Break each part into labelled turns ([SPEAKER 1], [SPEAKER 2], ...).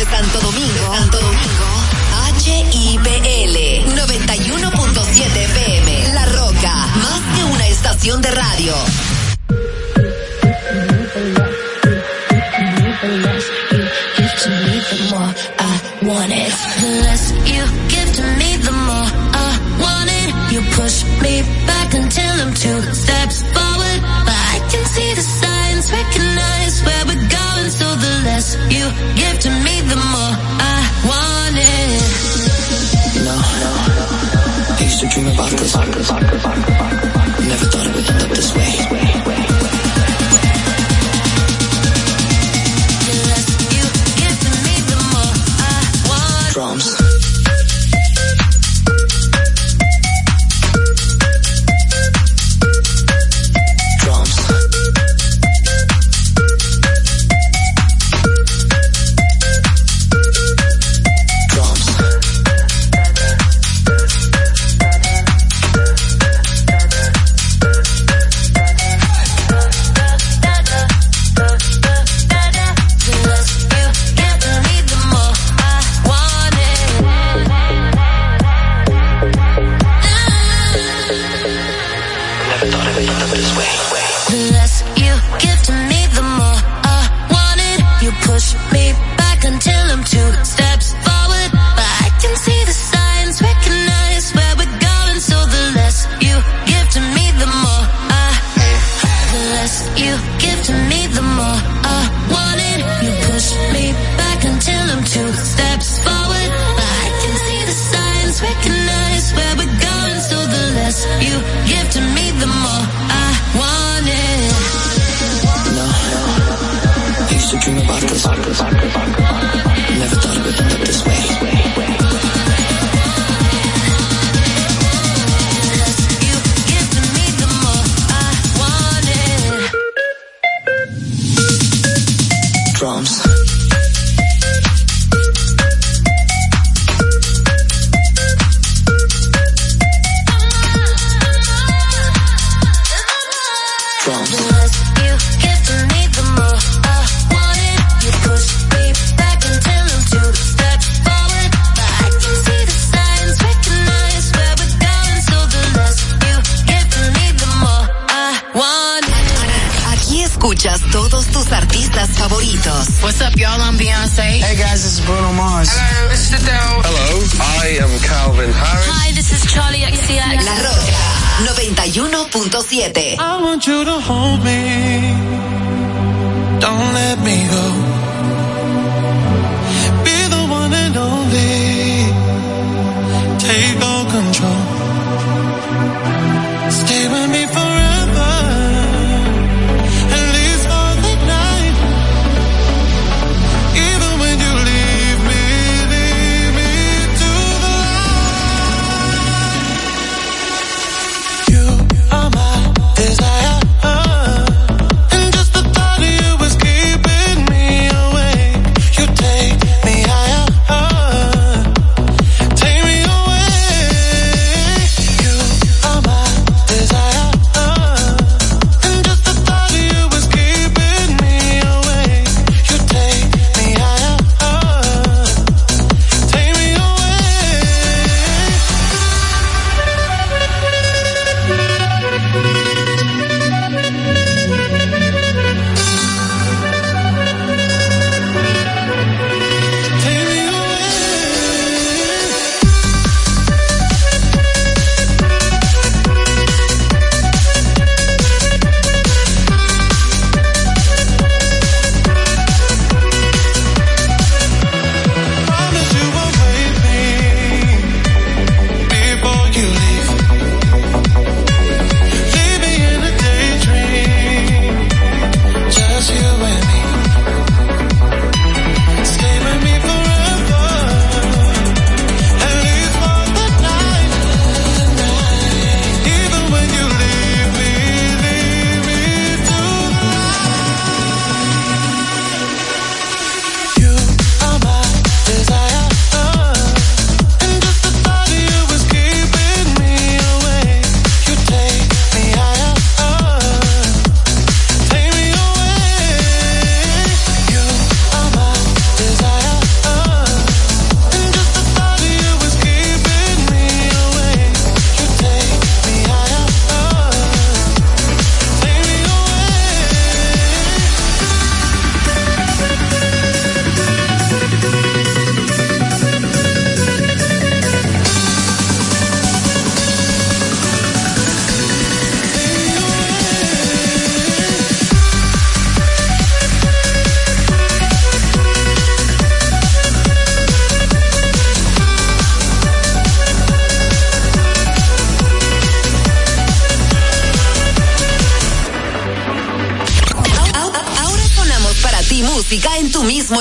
[SPEAKER 1] Desde Santo Domingo, Santo Domingo, HIPL 91.7 FM. La Roca, más que una estación de radio.
[SPEAKER 2] push me back until I'm two steps give to me, the more I want it.
[SPEAKER 3] No, no, I used to dream about this.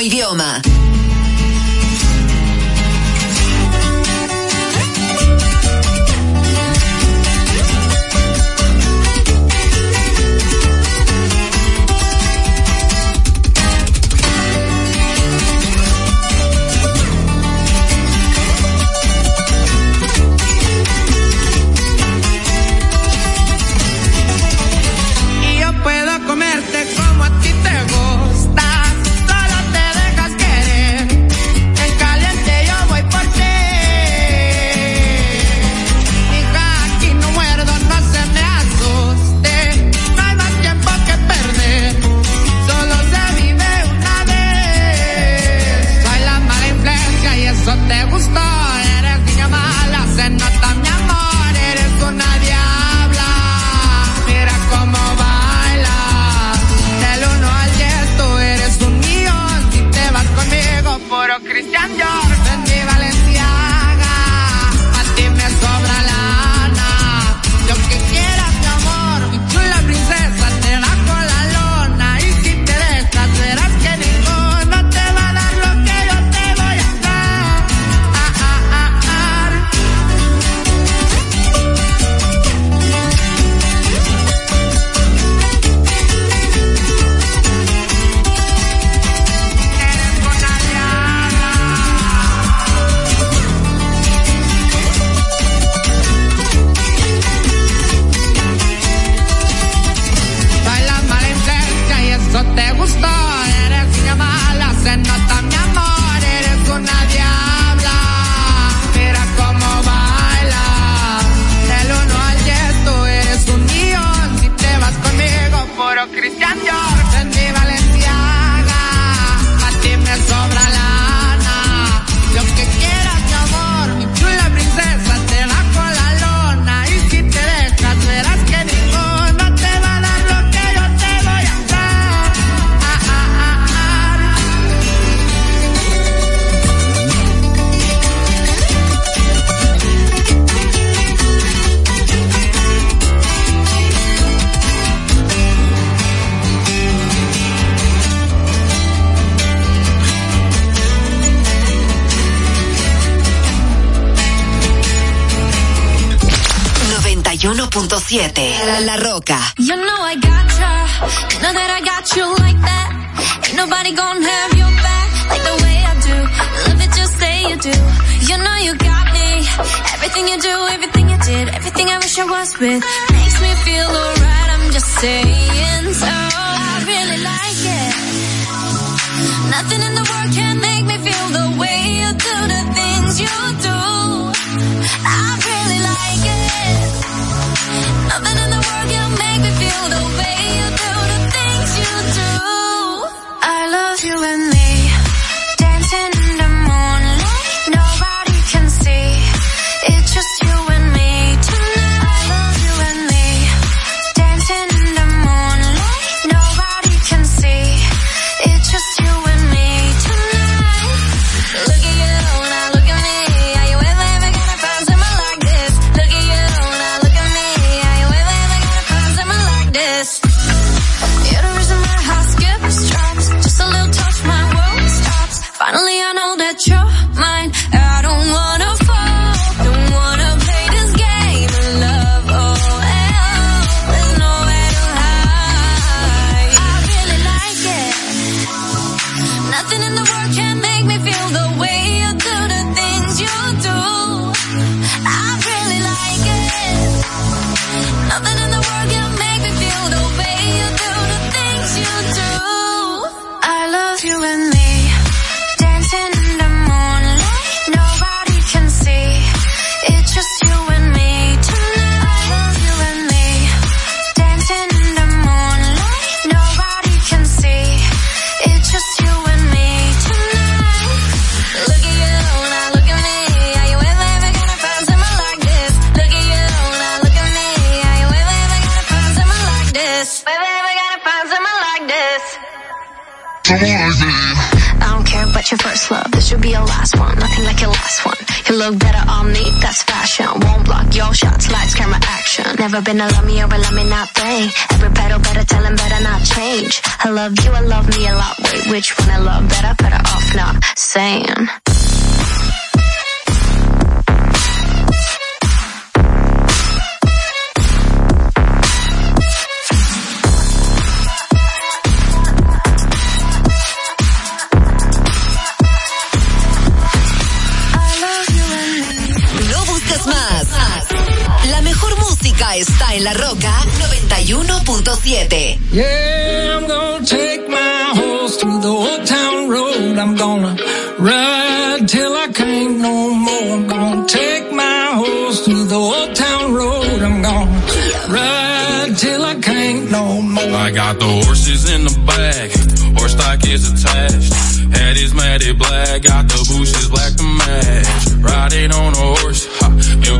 [SPEAKER 3] Idioma.
[SPEAKER 4] Never been a love me or a love me not thing. Every pedal better tell him better not change. I love you, I love me a lot. Wait, which one I love better? Better off not saying.
[SPEAKER 1] Está en la roca 91.7.
[SPEAKER 5] Yeah, I'm gonna take my horse through the old town road. I'm gonna ride till I can't no more. I'm gonna take my horse through the old town road. I'm gonna ride till I can't no more. I
[SPEAKER 6] got the horses in the back, horse stock is attached. Head is matted black, got the bushes black to match. Riding on a horse, ha, you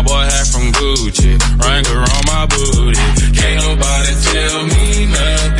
[SPEAKER 6] Cowboy hat from Gucci, Wrangler on my booty. Can't nobody tell me nothing.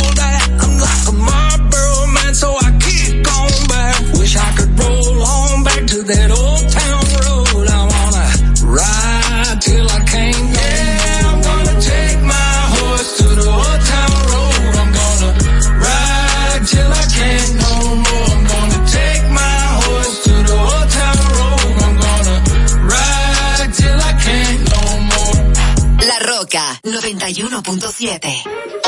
[SPEAKER 1] 91.7.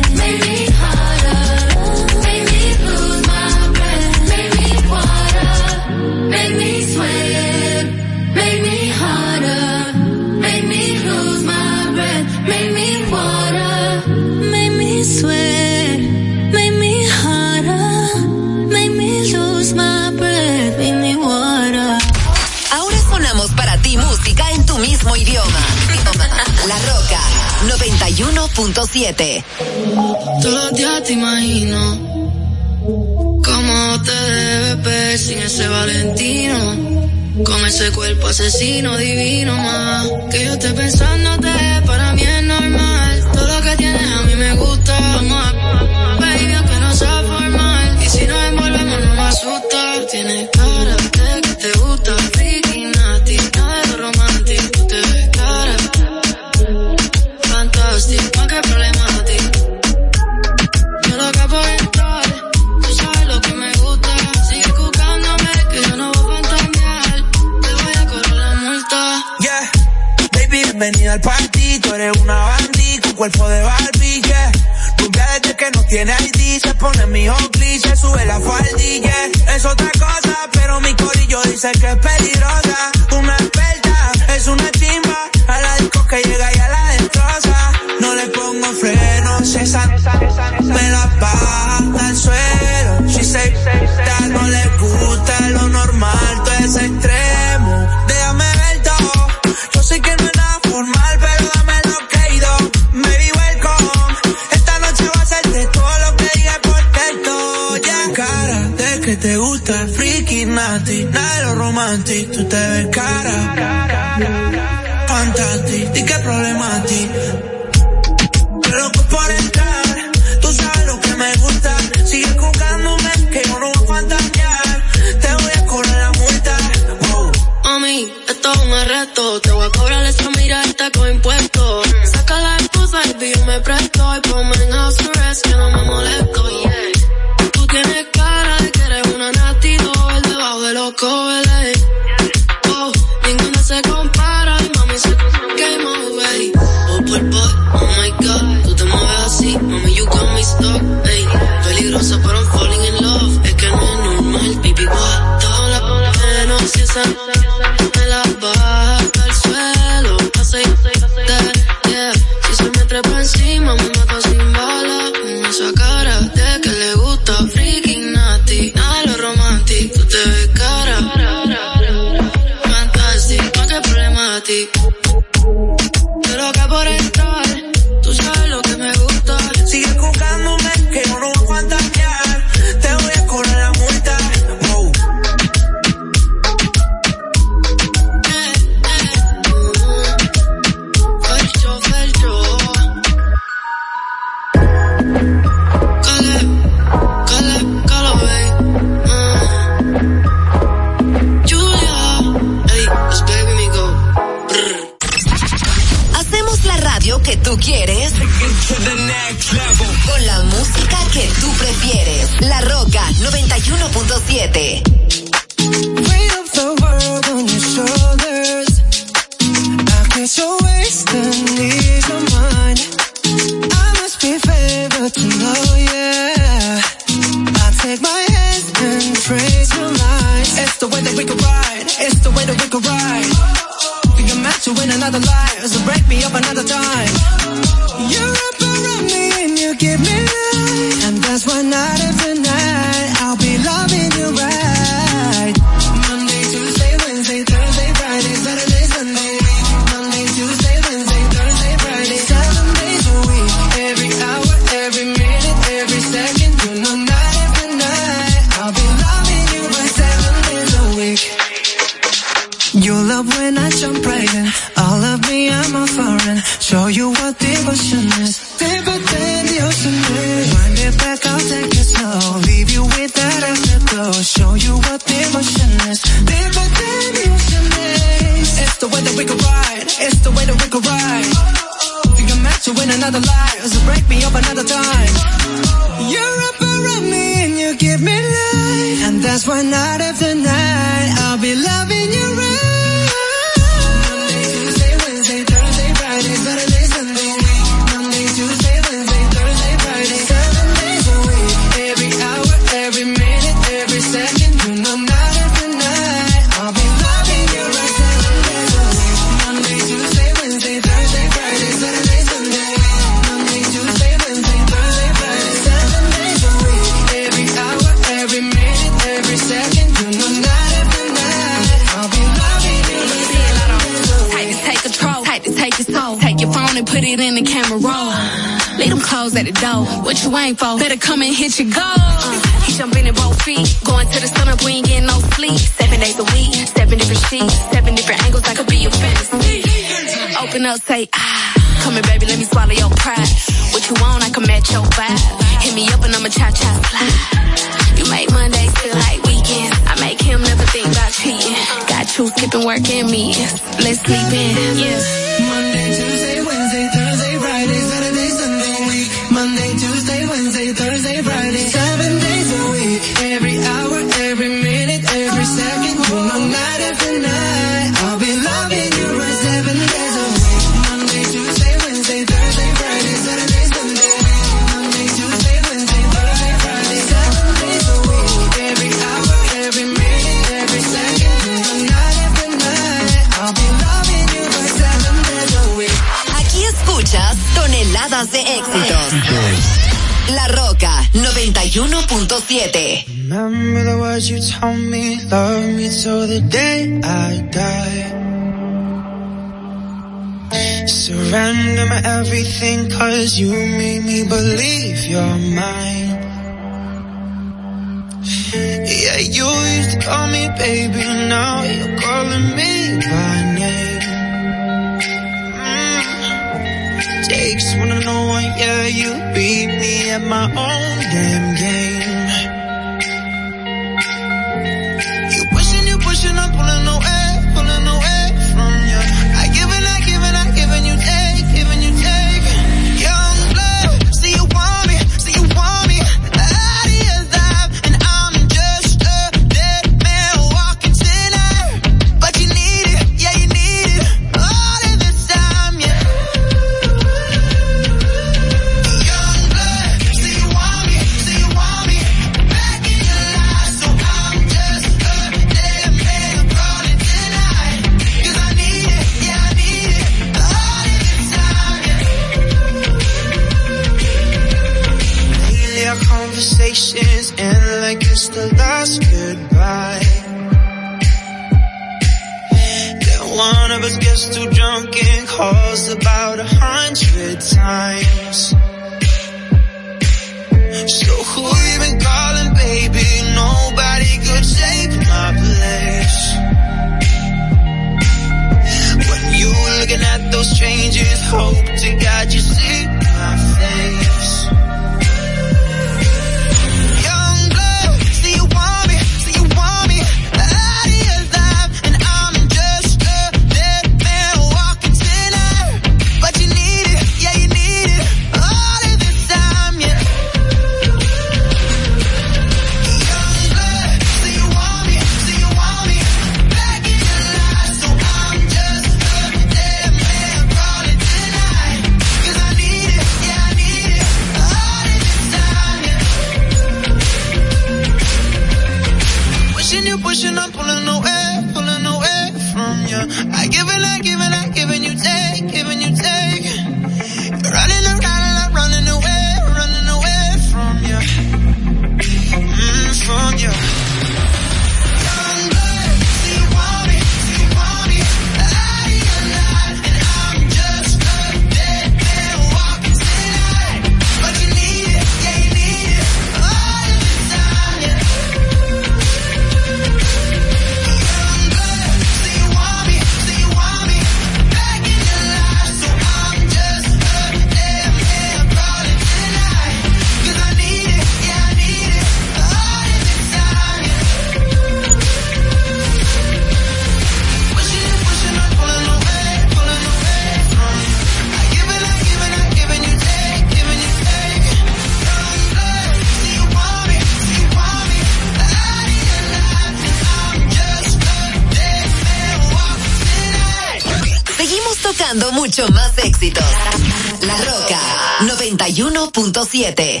[SPEAKER 1] 91.7.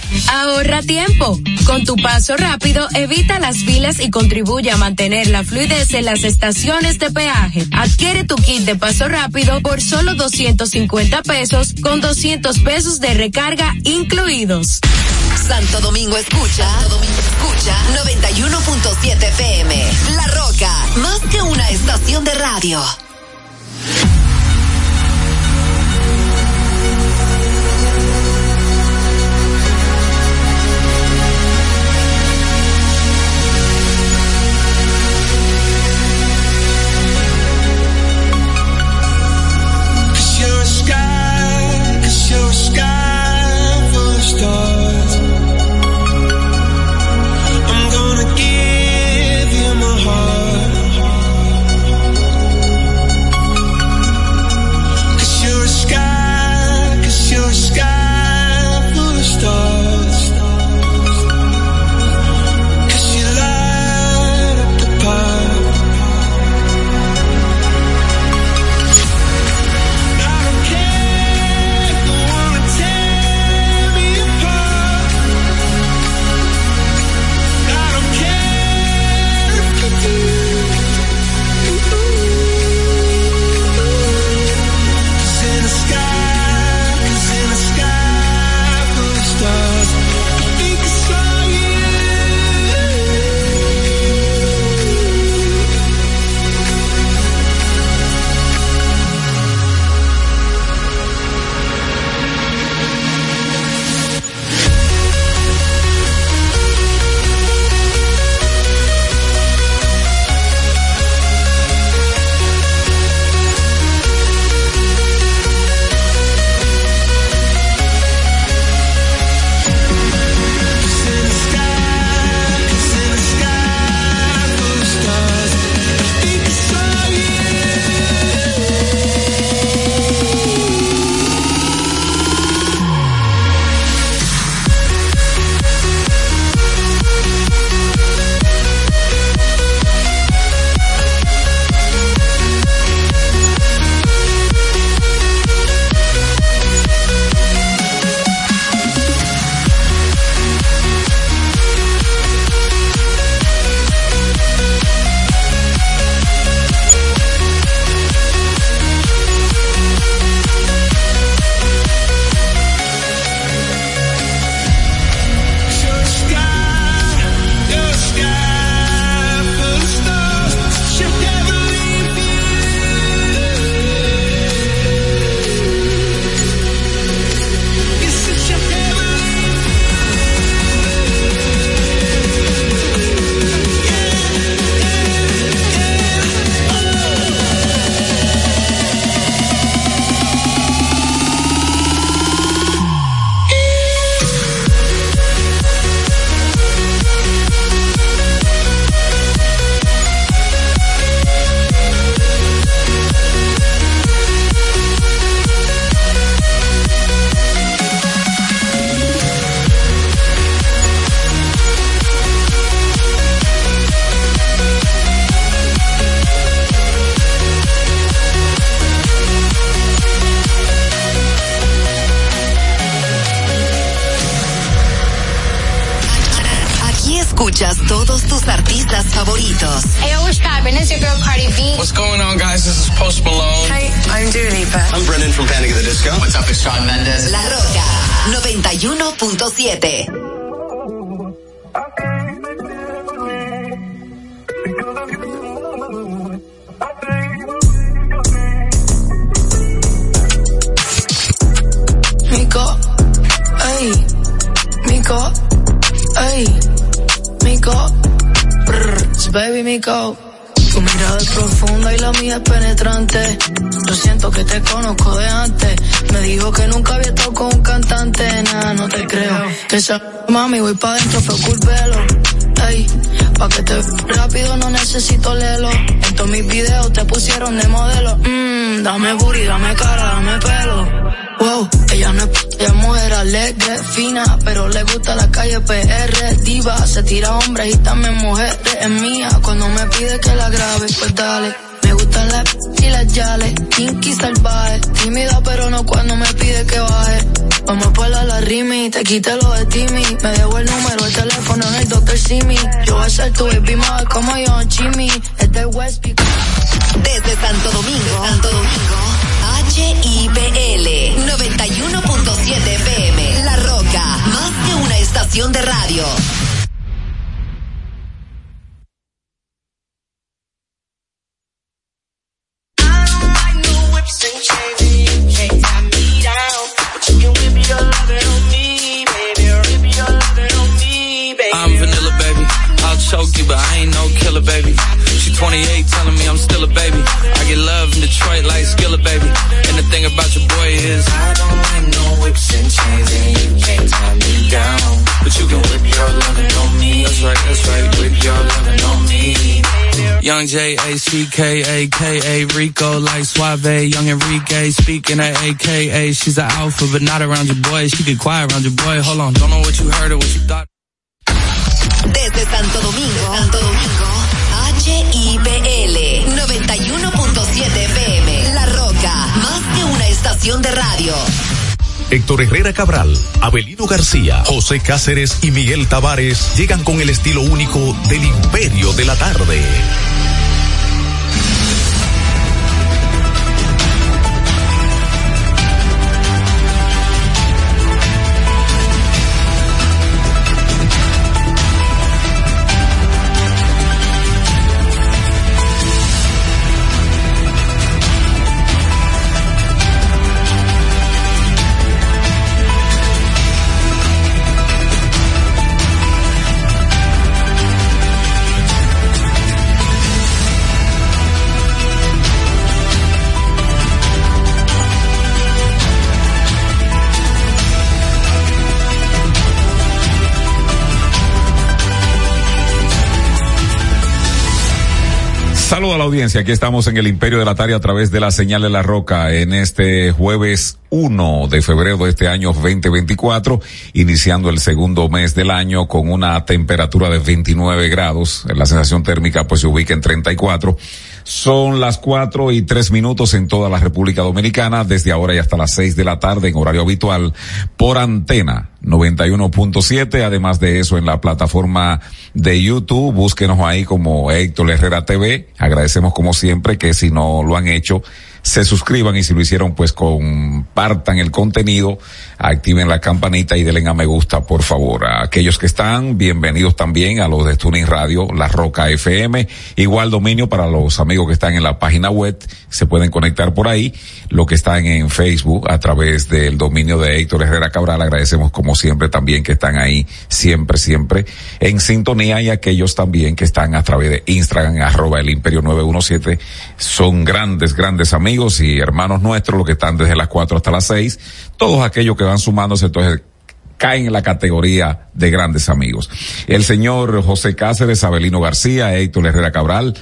[SPEAKER 7] Ahorra tiempo. Con tu paso rápido, evita las filas y contribuye a mantener la fluidez en las estaciones de peaje. Adquiere tu kit de paso rápido por solo 250 pesos con 200 pesos de recarga incluidos.
[SPEAKER 8] Santo Domingo escucha, Santo Domingo escucha 91.7 PM. La Roca, más que una estación de radio.
[SPEAKER 9] Rápido no necesito lelo. En todos mis videos te pusieron de modelo. Mmm, dame booty, dame cara, dame pelo. Wow, ella no es, ella mujer alegre, fina, pero le gusta la calle PR, diva, se tira hombres y también mujeres, es mía, cuando me pide que la grabe, pues dale. Gustan las y yales, kinky salvaje, tímida pero no cuando me pide que baje. Vamos a la, la rimi, te quite lo de Timmy, me debo el número, el teléfono en el Dr. Simi. Yo voy a ser tu baby mother como yo, Jimmy, es de West
[SPEAKER 1] Desde Santo Domingo, Santo Domingo. HIPL 91.7 FM. La Roca, más que una estación de radio.
[SPEAKER 10] Choke you, but I ain't no killer, baby. She 28, telling me I'm still a baby. I get love in Detroit like Skilla, baby. And the thing about your boy is I don't like no whips and chains, and you can't tie me down. But you can whip your lovin' on me. That's right, that's right. Whip your lovin' on me. Young J A C K A K A Rico like Suave, Young Enrique speaking at AKA. She's an alpha, but not around your boy. She get quiet around your boy. Hold on, don't know what you heard or what you thought.
[SPEAKER 1] Desde Santo Domingo, Santo Domingo, HIPL 91.7 FM. La Roca, más que una estación de radio.
[SPEAKER 11] Héctor Herrera Cabral, Abelino García, José Cáceres y Miguel Tavares llegan con el estilo único del imperio de la tarde.
[SPEAKER 12] Saludos a la audiencia. Aquí estamos en el Imperio de la Tarde a través de la señal de la Roca en este jueves 1 de febrero de este año 2024, iniciando el segundo mes del año con una temperatura de 29 grados. La sensación térmica pues se ubica en 34. Son las cuatro y tres minutos en toda la República Dominicana, desde ahora y hasta las seis de la tarde en horario habitual por antena 91.7. Además de eso, en la plataforma de YouTube, búsquenos ahí como Héctor Herrera TV. Agradecemos como siempre que si no lo han hecho, se suscriban y si lo hicieron, pues compartan el contenido, activen la campanita y denle a me gusta, por favor. A aquellos que están, bienvenidos también a los de Tuning Radio, La Roca FM, igual dominio para los amigos que están en la página web, se pueden conectar por ahí, lo que están en Facebook a través del dominio de Héctor Herrera Cabral, agradecemos como siempre también que están ahí siempre, siempre en sintonía. Y aquellos también que están a través de Instagram, arroba el imperio 917, son grandes, grandes amigos amigos y hermanos nuestros, los que están desde las 4 hasta las 6, todos aquellos que van sumándose, entonces caen en la categoría de grandes amigos. El señor José Cáceres, Abelino García, Héctor Herrera Cabral,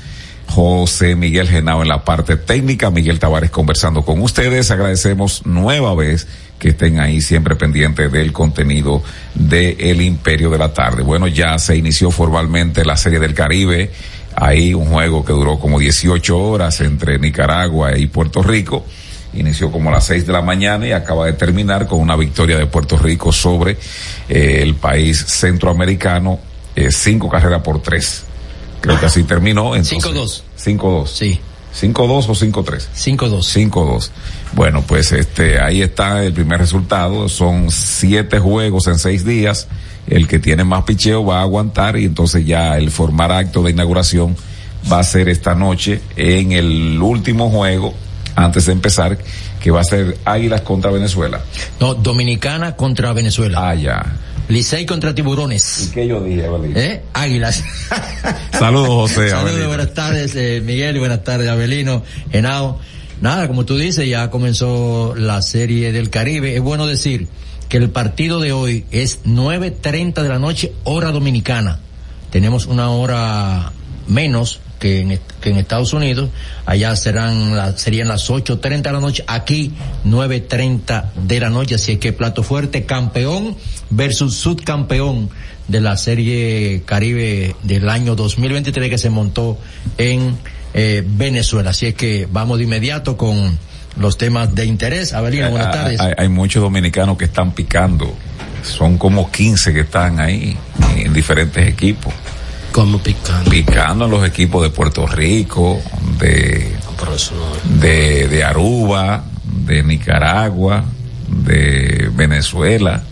[SPEAKER 12] José Miguel Genao en la parte técnica, Miguel Tavares conversando con ustedes. Agradecemos nueva vez que estén ahí siempre pendientes del contenido de El Imperio de la Tarde. Bueno, ya se inició formalmente la Serie del Caribe Ahí un juego que duró como 18 horas entre Nicaragua y Puerto Rico. Inició como a las 6 de la mañana y acaba de terminar con una victoria de Puerto Rico sobre eh, el país centroamericano, eh, cinco carreras por tres. Creo que así terminó.
[SPEAKER 13] 5-2.
[SPEAKER 12] 5-2.
[SPEAKER 13] Sí.
[SPEAKER 12] 5-2 o 5-3?
[SPEAKER 13] 5-2.
[SPEAKER 12] 5-2. Bueno, pues este, ahí está el primer resultado. Son siete juegos en seis días el que tiene más picheo va a aguantar y entonces ya el formar acto de inauguración va a ser esta noche en el último juego antes de empezar que va a ser Águilas contra Venezuela.
[SPEAKER 13] No, Dominicana contra Venezuela.
[SPEAKER 12] Ah, ya.
[SPEAKER 13] Licey contra Tiburones.
[SPEAKER 12] ¿Y qué yo dije, Abelino?
[SPEAKER 13] ¿Eh? Águilas.
[SPEAKER 12] Saludos, José.
[SPEAKER 13] Saludos, buenas tardes, eh, Miguel, y buenas tardes, Abelino, Henao. Nada, como tú dices, ya comenzó la serie del Caribe. Es bueno decir que el partido de hoy es 9.30 de la noche, hora dominicana. Tenemos una hora menos que en, Estados Unidos. Allá serán serían las 8.30 de la noche. Aquí 9.30 de la noche. Así es que plato fuerte, campeón versus subcampeón de la serie Caribe del año 2023 que se montó en eh, Venezuela. Así es que vamos de inmediato con los temas de interés. Avelino, buenas tardes.
[SPEAKER 12] Hay, hay muchos dominicanos que están picando. Son como 15 que están ahí en diferentes equipos.
[SPEAKER 14] Como picando.
[SPEAKER 12] Picando en los equipos de Puerto Rico, de, de, de Aruba, de Nicaragua, de Venezuela.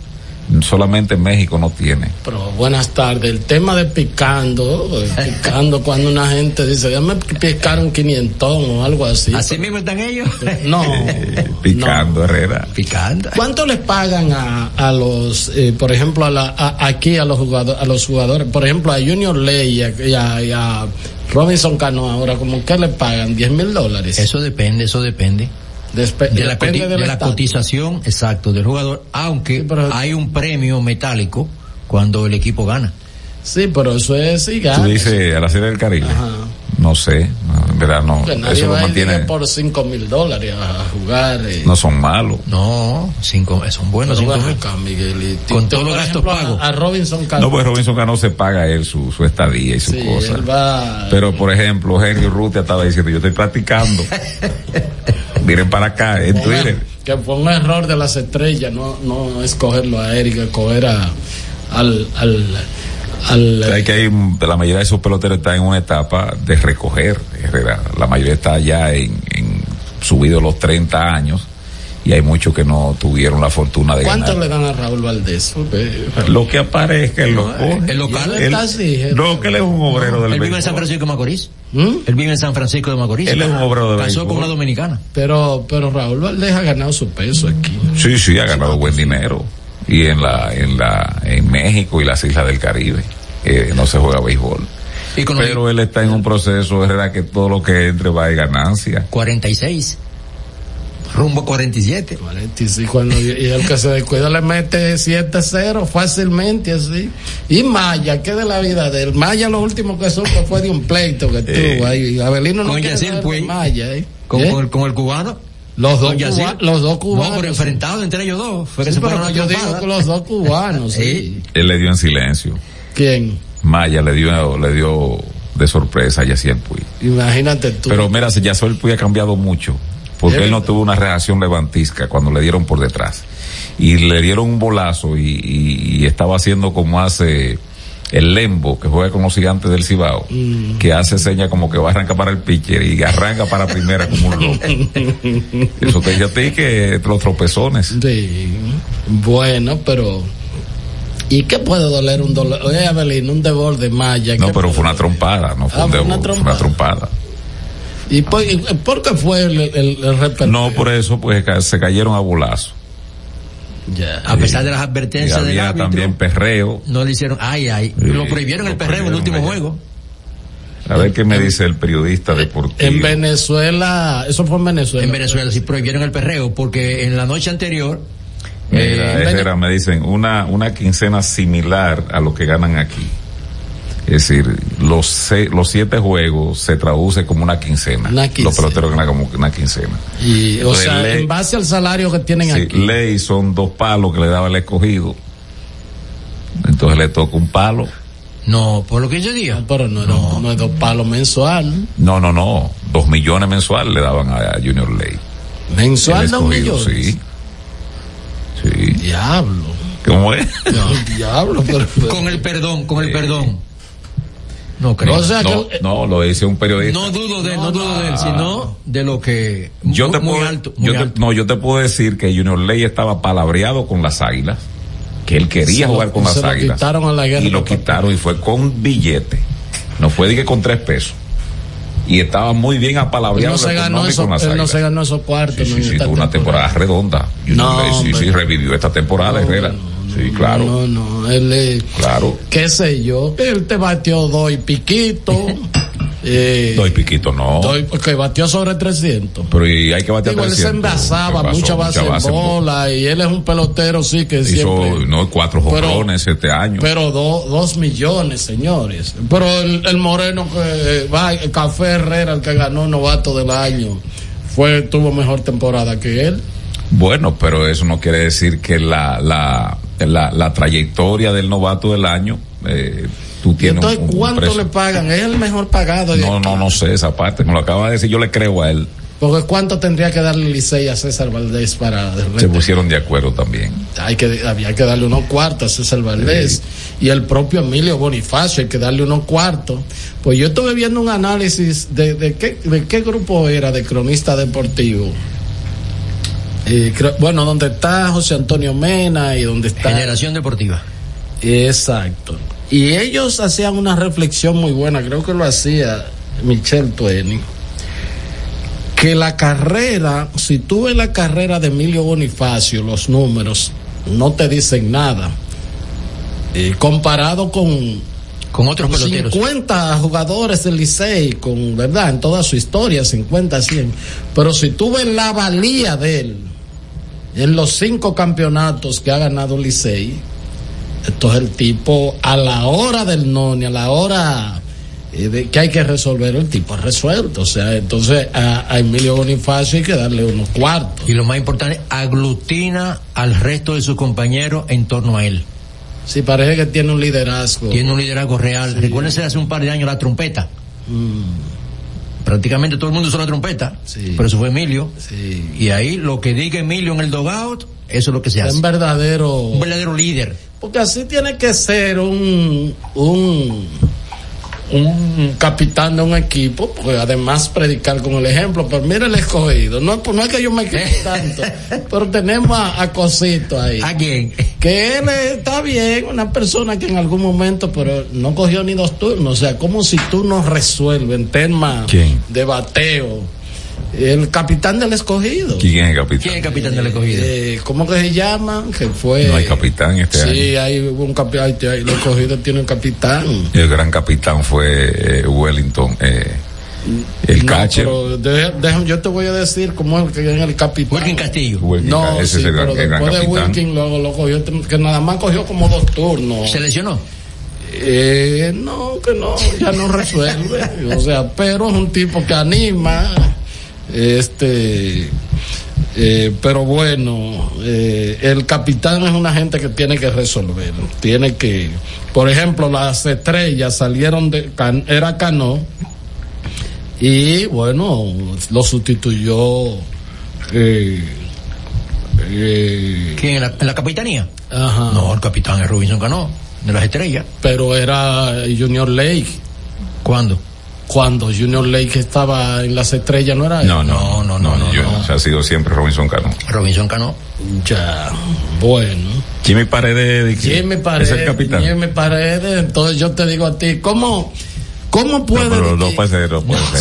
[SPEAKER 12] Solamente México no tiene.
[SPEAKER 14] Pero buenas tardes. El tema de picando, eh, picando cuando una gente dice, déjame picar un quinientón o algo así.
[SPEAKER 13] ¿Así mismo están ellos?
[SPEAKER 14] No.
[SPEAKER 12] picando, Herrera.
[SPEAKER 13] Picando.
[SPEAKER 14] ¿Cuánto les pagan a, a los, eh, por ejemplo, a la, a, aquí a los jugadores, a los jugadores, por ejemplo, a Junior Ley y a, y a, y a Robinson Cano ahora, como que le pagan 10 mil dólares?
[SPEAKER 13] Eso depende, eso depende.
[SPEAKER 14] Despe
[SPEAKER 13] de la, de cotización, exacto, del jugador, aunque hay un premio metálico cuando el equipo gana.
[SPEAKER 14] Sí, pero eso es
[SPEAKER 12] Tú
[SPEAKER 14] gana.
[SPEAKER 12] dices a la serie del Caribe.
[SPEAKER 14] Ajá.
[SPEAKER 12] No sé, en verdad no.
[SPEAKER 14] Que nadie
[SPEAKER 12] Eso lo
[SPEAKER 14] va a ir
[SPEAKER 12] mantiene.
[SPEAKER 14] por 5 mil dólares a jugar. eh.
[SPEAKER 12] No son malos.
[SPEAKER 13] No, cinco, son buenos
[SPEAKER 14] Pero
[SPEAKER 13] cinco
[SPEAKER 14] ven
[SPEAKER 13] mil.
[SPEAKER 14] acá, Miguel, y
[SPEAKER 13] Con todos los gastos
[SPEAKER 14] a-
[SPEAKER 13] pagos.
[SPEAKER 14] A, Robinson Cano.
[SPEAKER 12] No, pues Robinson Cano se paga él su, su estadía y su
[SPEAKER 14] Sí,
[SPEAKER 12] cosa.
[SPEAKER 14] él va-
[SPEAKER 12] Pero, por ejemplo, Henry Rutia estaba diciendo, yo estoy practicando. Miren para acá, en Twitter.
[SPEAKER 14] que fue un error de las estrellas no no escogerlo a Eric escoger a al al al
[SPEAKER 12] Hay que hay, la mayoría de esos peloteros están en una etapa de recoger. Herrera. La mayoría está ya en, en subido los 30 años y hay muchos que no tuvieron la fortuna de
[SPEAKER 14] ¿Cuánto
[SPEAKER 12] ganar.
[SPEAKER 14] le dan a Raúl Valdés?
[SPEAKER 12] Lo que aparezca él lo.
[SPEAKER 13] El local.
[SPEAKER 14] Él está así,
[SPEAKER 12] No, que él es un obrero del
[SPEAKER 13] Él vive en. San Francisco de Macorís.
[SPEAKER 14] ¿Mm?
[SPEAKER 13] Él vive en San Francisco de Macorís.
[SPEAKER 12] Él es un obrero de
[SPEAKER 13] Casó con una dominicana.
[SPEAKER 14] Pero pero Raúl Valdés ha ganado su peso aquí.
[SPEAKER 12] Sí, sí, ha ganado buen dinero. Y en la, en la, en México y las islas del Caribe, eh, no se juega béisbol.
[SPEAKER 13] Y con los
[SPEAKER 12] Pero él está en un proceso, Herrera, que todo lo que entre va a ganancia.
[SPEAKER 13] 46. Rumbo 47.
[SPEAKER 14] 45 cuando y el que se descuida le mete 7-0 fácilmente así. Y Maya, ¿qué de la vida de él? Maya lo último que supo fue de un pleito que
[SPEAKER 12] Eh.
[SPEAKER 14] tuvo ahí. Abelino no
[SPEAKER 13] Con
[SPEAKER 14] quiere
[SPEAKER 13] Yacir
[SPEAKER 14] de. Maya, ¿eh?
[SPEAKER 13] Con,
[SPEAKER 14] ¿Eh?
[SPEAKER 13] con el, con el cubano.
[SPEAKER 14] Los dos,
[SPEAKER 13] Con Yacir.
[SPEAKER 14] cuba- los dos cubanos.
[SPEAKER 13] No, pero enfrentados entre ellos dos. Fue que
[SPEAKER 14] Sí,
[SPEAKER 13] se
[SPEAKER 14] pero yo digo que los dos cubanos, sí.
[SPEAKER 12] Él le dio en silencio.
[SPEAKER 14] ¿Quién?
[SPEAKER 12] Maya le dio, le dio de sorpresa a Yaciel Puy.
[SPEAKER 14] Imagínate tú.
[SPEAKER 12] Pero mira, si Yaciel Puy ha cambiado mucho, porque él no tuvo una reacción levantisca cuando le dieron por detrás. Y le dieron un bolazo y, y- y estaba haciendo como hace el Lembo, que juega con los gigantes del Cibao,
[SPEAKER 14] Mm.
[SPEAKER 12] que hace seña como que va a arrancar para el pitcher y arranca para primera como un loco. Eso te dice a ti que los tropezones.
[SPEAKER 14] Sí. Bueno, pero. ¿Y qué puede doler un dolor? Oye, Abelino, un devor de Maya.
[SPEAKER 12] No,
[SPEAKER 14] ¿qué
[SPEAKER 12] pero fue una
[SPEAKER 14] doler?
[SPEAKER 12] trompada, no fue
[SPEAKER 14] Ah,
[SPEAKER 12] un
[SPEAKER 14] fue
[SPEAKER 12] debo,
[SPEAKER 14] una
[SPEAKER 12] fue una trompada.
[SPEAKER 14] ¿Y por, qué fue el, el?
[SPEAKER 12] No, por eso, pues se cayeron a bolazo.
[SPEAKER 14] Ya.
[SPEAKER 13] A pesar de las
[SPEAKER 12] Y
[SPEAKER 13] advertencias del
[SPEAKER 12] había
[SPEAKER 13] árbitro.
[SPEAKER 12] también perreo.
[SPEAKER 13] No le hicieron, ay, ay, lo prohibieron el perreo en el último juego.
[SPEAKER 12] A ver qué me dice el periodista deportivo.
[SPEAKER 14] En Venezuela, eso fue en Venezuela.
[SPEAKER 13] En Venezuela sí prohibieron el perreo porque en la noche anterior
[SPEAKER 12] Mira,
[SPEAKER 13] eh,
[SPEAKER 12] Herrera, me dicen una, una quincena similar a lo que ganan aquí. Es decir, los, se- los siete juegos se traduce como una quincena.
[SPEAKER 14] Una quincena.
[SPEAKER 12] Los peloteros ganan como una quincena.
[SPEAKER 14] Y, o
[SPEAKER 12] Entonces,
[SPEAKER 14] sea,
[SPEAKER 12] ley-
[SPEAKER 14] en base al salario que tienen
[SPEAKER 12] Sí,
[SPEAKER 14] aquí.
[SPEAKER 12] ley son dos palos que le daba el escogido. Entonces le toca un palo.
[SPEAKER 13] no, por lo que yo diga.
[SPEAKER 14] Pero no, no. no es dos palos mensual.
[SPEAKER 12] No, no, no. Dos millones mensuales le daban a, a Junior Ley.
[SPEAKER 14] Mensual dos millones.
[SPEAKER 12] Sí. Sí.
[SPEAKER 14] Diablo.
[SPEAKER 12] ¿Cómo es?
[SPEAKER 14] Diablo, pero.
[SPEAKER 13] Con el perdón, con el perdón. No creo.
[SPEAKER 14] O sea
[SPEAKER 12] no,
[SPEAKER 14] que-
[SPEAKER 12] no, lo dice un periodista.
[SPEAKER 13] no dudo de él, no, dudo de él, sino de lo que
[SPEAKER 12] yo
[SPEAKER 13] muy,
[SPEAKER 12] te
[SPEAKER 13] muy
[SPEAKER 12] puedo,
[SPEAKER 13] alto, muy
[SPEAKER 12] yo te-
[SPEAKER 13] alto.
[SPEAKER 12] no, yo te puedo decir que Junior Ley estaba palabreado con las águilas, que él quería
[SPEAKER 14] Se lo-
[SPEAKER 12] jugar con las
[SPEAKER 14] lo
[SPEAKER 12] águilas.
[SPEAKER 14] quitaron a la guerra
[SPEAKER 12] y lo quitaron y fue con billete. No fue de que con tres pesos. Y estaba muy bien apalabreado
[SPEAKER 14] no se ganó eso,
[SPEAKER 12] con las
[SPEAKER 14] él no
[SPEAKER 12] águilas.
[SPEAKER 14] se ganó esos cuartos.
[SPEAKER 12] Sí,
[SPEAKER 14] no,
[SPEAKER 12] sí, sí, una temporada redonda. Junior
[SPEAKER 14] No,
[SPEAKER 12] Ley, sí, sí, revivió esta temporada, Herrera. Sí, claro,
[SPEAKER 14] No, no, él es,
[SPEAKER 12] claro.
[SPEAKER 14] qué sé yo, él te batió dos y piquito.
[SPEAKER 12] Eh, Doy piquito, no.
[SPEAKER 14] Doy, porque batió sobre 300.
[SPEAKER 12] Pero y hay que batear Digo, 300.
[SPEAKER 14] él se envasaba, mucha base en bola, y él es un pelotero, sí, que
[SPEAKER 12] Hizo,
[SPEAKER 14] siempre...
[SPEAKER 12] no, cuatro jonrones este año.
[SPEAKER 14] Pero do, dos millones, señores. Pero el, el moreno que va, el Café Herrera, el que ganó novato del año, fue, tuvo mejor temporada que él.
[SPEAKER 12] Bueno, pero eso no quiere decir que la, la, la, la trayectoria del novato del año, eh, tú tienes
[SPEAKER 14] Entonces,
[SPEAKER 12] un- un
[SPEAKER 14] ¿cuánto le pagan? Es el mejor pagado. de
[SPEAKER 12] No, no, no sé esa parte, me lo acaba de decir, yo le creo a él.
[SPEAKER 14] Porque ¿cuánto tendría que darle Licey a César Valdés para...
[SPEAKER 12] Se pusieron de acuerdo también.
[SPEAKER 14] hay que había que darle unos cuartos a César Valdés y el propio Emilio Bonifacio hay que darle unos cuartos pues yo estuve viendo un análisis de, de qué de qué grupo era de cronista deportivo Eh, creo- bueno donde está José Antonio Mena y donde está
[SPEAKER 13] Generación Deportiva.
[SPEAKER 14] exacto y ellos hacían una reflexión muy buena creo que lo hacía Michel Tueni que la carrera, si tú ves la carrera de Emilio Bonifacio, los números no te dicen nada. Eh, comparado con,
[SPEAKER 13] con otros peloteros.
[SPEAKER 14] 50 jugadores del Licey, con verdad, en toda su historia, 50, 100. Pero si tú ves la valía de él en los cinco campeonatos que ha ganado Licey, esto es el tipo a la hora del noni, a la hora eh, de que hay que resolver, el tipo ha resuelto. O sea, entonces a, a Emilio Bonifacio hay que darle unos cuartos.
[SPEAKER 13] Y lo más importante, aglutina al resto de sus compañeros en torno a él.
[SPEAKER 14] Sí, parece que tiene un liderazgo.
[SPEAKER 13] Tiene un liderazgo real. Recuérdense hace un par de años la trompeta.
[SPEAKER 14] Mm.
[SPEAKER 13] Prácticamente todo el mundo usó la trompeta. Pero eso fue Emilio. Y ahí lo que diga Emilio en el dogout, eso es lo que se
[SPEAKER 14] Es
[SPEAKER 13] hace.
[SPEAKER 14] un verdadero.
[SPEAKER 13] Un verdadero líder.
[SPEAKER 14] Porque así tiene que ser un, un, un capitán de un equipo, porque además predicar con el ejemplo. Pero mira el escogido. No, pues no es que yo me quede tanto, pero tenemos a, a Cosito ahí.
[SPEAKER 13] ¿A quién?
[SPEAKER 14] Que él está bien, una persona que en algún momento, pero no cogió ni dos turnos. O sea, como si tú no resuelves en temas de bateo. El capitán del escogido.
[SPEAKER 12] ¿Quién es el capitán?
[SPEAKER 13] ¿Quién es el capitán del escogido?
[SPEAKER 14] Eh, ¿Cómo que se llama? Que fue.
[SPEAKER 12] No hay capitán este año.
[SPEAKER 14] Sí, hay un capitán. El escogido tiene un capitán.
[SPEAKER 12] El gran capitán fue eh, Wellington, eh, el
[SPEAKER 14] No,
[SPEAKER 12] catcher.
[SPEAKER 14] pero deja- déjame, yo te voy a decir cómo es que es el capitán.
[SPEAKER 13] Wilkin Castillo.
[SPEAKER 12] Wilkin,
[SPEAKER 14] No,
[SPEAKER 12] ese
[SPEAKER 14] sí,
[SPEAKER 12] es el gran,
[SPEAKER 14] pero
[SPEAKER 12] el gran
[SPEAKER 14] después de
[SPEAKER 12] capitán.
[SPEAKER 14] Wilkin luego lo cogió, que nada más cogió como dos turnos.
[SPEAKER 13] ¿Se lesionó?
[SPEAKER 14] Eh, no, que no, ya no resuelve. o sea, pero es un tipo que anima. Este. eh, pero bueno, eh, el capitán es una gente que tiene que resolver. Tiene que. Por ejemplo, las estrellas salieron de. Can- era Cano. Y bueno, lo sustituyó. Eh, eh,
[SPEAKER 13] ¿Quién? ¿En la, la capitanía?
[SPEAKER 14] Ajá.
[SPEAKER 13] No, el capitán es Robinson Cano, de las estrellas.
[SPEAKER 14] pero era Junior Lake.
[SPEAKER 13] ¿Cuándo?
[SPEAKER 14] Cuando Junior Lake estaba en las estrellas, ¿no era él?
[SPEAKER 12] No, no, no, no, no, yo- se ha sido siempre Robinson Cano.
[SPEAKER 13] Robinson Cano.
[SPEAKER 14] Ya, bueno.
[SPEAKER 12] Jimmy Paredes, es
[SPEAKER 14] Paredes.
[SPEAKER 12] el capitán.
[SPEAKER 14] Jimmy Paredes, entonces yo te digo a ti, ¿cómo, cómo puede...
[SPEAKER 12] No, pero no puede ser, no puede ser.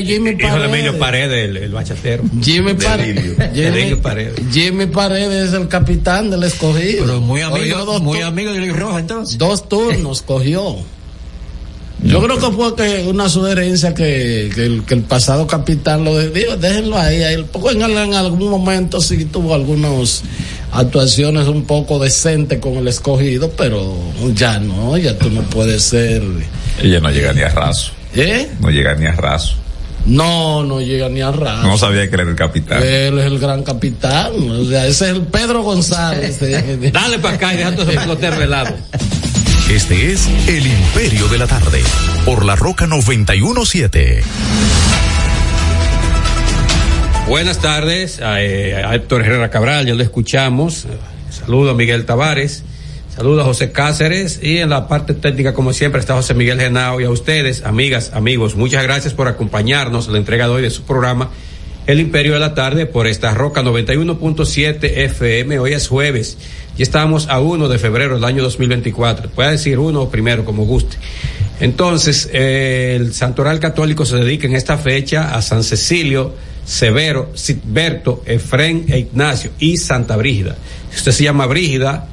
[SPEAKER 14] Sí, Jimmy
[SPEAKER 15] Hijo de
[SPEAKER 14] Paredes.
[SPEAKER 15] Emilio Paredes, el, el bachatero.
[SPEAKER 14] Jimmy Paredes. Jimmy,
[SPEAKER 15] Paredes.
[SPEAKER 14] Jimmy Paredes es el capitán del escogido.
[SPEAKER 13] Pero muy amigo, muy amigo de Luis Roja entonces.
[SPEAKER 14] Dos turnos cogió. Yo creo que fue que una sugerencia que, que, el, que el pasado capitán lo de- dijo, déjenlo ahí, ahí. Porque en, en algún momento sí tuvo algunas actuaciones un poco decentes con el escogido, pero ya no, ya tú no puedes ser.
[SPEAKER 12] Ella no llega ni a raso.
[SPEAKER 14] ¿Eh?
[SPEAKER 12] No llega ni a raso.
[SPEAKER 14] No, no llega ni a raso.
[SPEAKER 12] No sabía que era el capitán.
[SPEAKER 14] Él es el gran capitán, o sea, ese es el Pedro González.
[SPEAKER 15] Dale para acá y deja pelotero de lado.
[SPEAKER 11] Este es El Imperio de la Tarde, por la Roca 917.
[SPEAKER 15] Buenas tardes a, eh, a Héctor Herrera Cabral, ya lo escuchamos. Saludo a Miguel Tavares, saludo a José Cáceres y en la parte técnica, como siempre, está José Miguel Genao y a ustedes, amigas, amigos, muchas gracias por acompañarnos en la entrega de hoy de su programa El Imperio de la Tarde por esta Roca 91.7 FM. Hoy es jueves y estamos a 1 de febrero del año 2024. Puede decir uno primero, como guste. Entonces, eh, el Santoral Católico se dedica en esta fecha a San Cecilio, Severo, Sitberto, Efrén e Ignacio y Santa Brígida. Si usted se llama Brígida,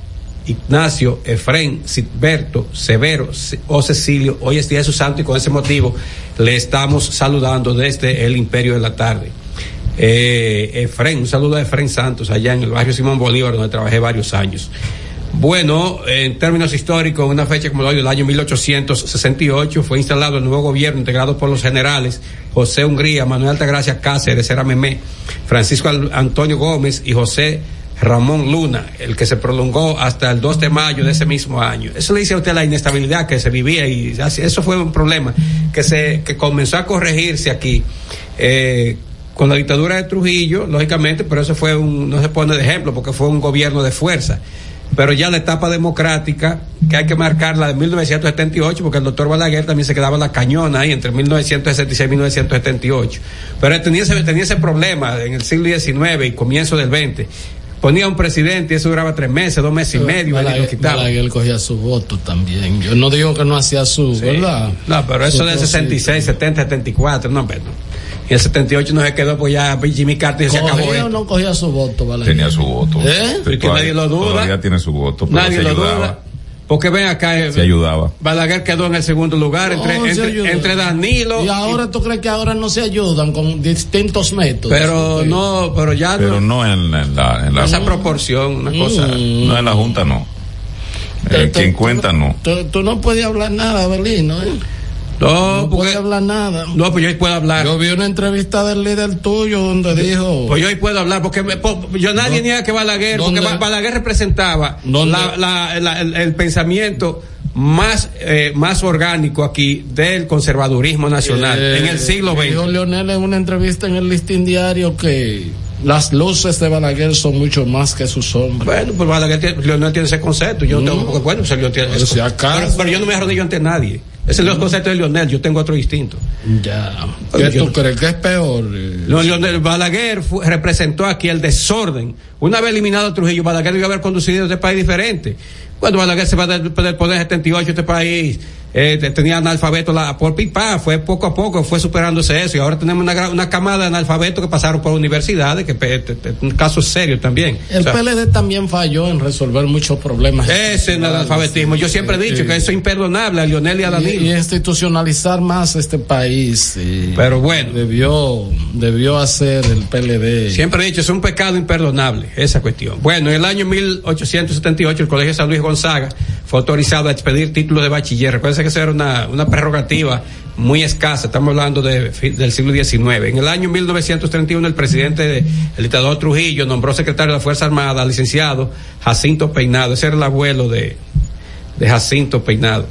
[SPEAKER 15] Ignacio, Efrén, Sitberto, Severo o Cecilio, hoy es día de su santo y con ese motivo le estamos saludando desde el Imperio de la Tarde. Eh, Efren, un saludo a Efren Santos, allá en el barrio Simón Bolívar, donde trabajé varios años. Bueno, en términos históricos, una fecha como hoy, del año 1868, fue instalado el nuevo gobierno integrado por los generales José Hungría, Manuel Altagracia Cáceres, era Memé, Francisco Antonio Gómez y José Ramón Luna, el que se prolongó hasta el 2 de mayo de ese mismo año. Eso le dice a usted la inestabilidad que se vivía y eso fue un problema que se que comenzó a corregirse aquí. eh, con la dictadura de Trujillo, lógicamente, pero eso fue un, no se pone de ejemplo porque fue un gobierno de fuerza. Pero ya la etapa democrática, que hay que marcarla de 1978, porque el doctor Balaguer también se quedaba en la cañona ahí entre 1966 y 1978. Pero él tenía ese, tenía ese problema en el siglo XIX y comienzo del XX. Ponía un presidente y eso duraba tres meses, dos meses y medio, y lo
[SPEAKER 14] Balaguer,
[SPEAKER 15] quitaba.
[SPEAKER 14] Balaguer cogía su voto también. Yo no digo que no hacía su, ¿verdad?
[SPEAKER 15] No, pero eso del
[SPEAKER 14] cosita.
[SPEAKER 15] 66, 70, 74, no, pero no. Y el 78 no se quedó, pues ya Jimmy Carter se acabó.
[SPEAKER 14] ¿Cogía o
[SPEAKER 15] esto.
[SPEAKER 14] no cogía su voto, Balaguer?
[SPEAKER 12] Tenía su voto.
[SPEAKER 14] ¿Eh?
[SPEAKER 15] Y que nadie lo duda.
[SPEAKER 12] Todavía tiene su voto, pero
[SPEAKER 15] Nadie
[SPEAKER 12] se
[SPEAKER 15] lo
[SPEAKER 12] ayudaba.
[SPEAKER 15] duda. Porque ven acá, eh,
[SPEAKER 12] Se ayudaba.
[SPEAKER 15] Balaguer quedó en el segundo lugar entre,
[SPEAKER 14] No, se
[SPEAKER 15] entre, Danilo.
[SPEAKER 14] Y ahora tú crees que ahora no se ayudan con distintos métodos.
[SPEAKER 15] Pero no, pero ya
[SPEAKER 12] Pero no en, en la, en la
[SPEAKER 15] esa proporción, una
[SPEAKER 14] Mm.
[SPEAKER 15] cosa.
[SPEAKER 12] No en la Junta, no. Eh, quien cuenta, no.
[SPEAKER 14] Tú, tú no puedes hablar nada, Belino, ¿eh?
[SPEAKER 15] No,
[SPEAKER 14] no puedes hablar nada.
[SPEAKER 15] No, pues yo hoy puedo hablar.
[SPEAKER 14] Yo vi una entrevista del líder tuyo donde dijo.
[SPEAKER 15] Pues yo hoy puedo hablar, porque me- po- yo nadie
[SPEAKER 14] No.
[SPEAKER 15] niega que Balaguer, porque Balaguer representaba la- la- la- el, el pensamiento más, eh, más orgánico aquí del conservadurismo nacional
[SPEAKER 14] Eh,
[SPEAKER 15] en el siglo
[SPEAKER 14] Dijo
[SPEAKER 15] XX.
[SPEAKER 14] Leonel en una entrevista en el listín diario que las luces de Balaguer son mucho más que sus sombras.
[SPEAKER 15] Bueno, pues Balaguer tiene, Leonel tiene ese concepto. Yo no tengo, porque bueno, pues Leonel tiene
[SPEAKER 14] Pero
[SPEAKER 15] ese
[SPEAKER 14] si
[SPEAKER 15] concepto.
[SPEAKER 14] acaso.
[SPEAKER 15] Pero, pero yo no me arrodillo ante nadie. Ese es el concepto de Leonel, yo tengo otro distinto.
[SPEAKER 14] Ya. ¿Qué tú crees que es peor? eh?
[SPEAKER 15] No, Leonel Balaguer representó aquí el desorden. Una vez eliminado a Trujillo, Balaguer debió haber conducido este país diferente. Cuando Balaguer se va del, del poder en 78, este país eh, te- tenía analfabeto la, por pipa, fue poco a poco, fue superándose eso. Y ahora tenemos una, una camada de analfabetos que pasaron por universidades, que pe- te- te- un caso serio también.
[SPEAKER 14] El
[SPEAKER 15] O sea,
[SPEAKER 14] PLD también falló en resolver muchos problemas.
[SPEAKER 15] ese es el analfabetismo. Yo siempre he dicho que eso es imperdonable a Lionel y a Danilo.
[SPEAKER 14] y institucionalizar más este país.
[SPEAKER 15] Pero bueno.
[SPEAKER 14] Debió, debió hacer el PLD.
[SPEAKER 15] Siempre he dicho, es un pecado imperdonable esa cuestión. Bueno, en el año 1878 el Colegio San Luis Gonzaga fue autorizado a expedir títulos de bachiller. Recuerden que eso era una, una prerrogativa muy escasa, estamos hablando de, del siglo XIX. En el año 1931 el presidente, de- el dictador Trujillo, nombró secretario de la Fuerza Armada al licenciado Jacinto Peinado. Ese era el abuelo de, de Jacinto Peinado.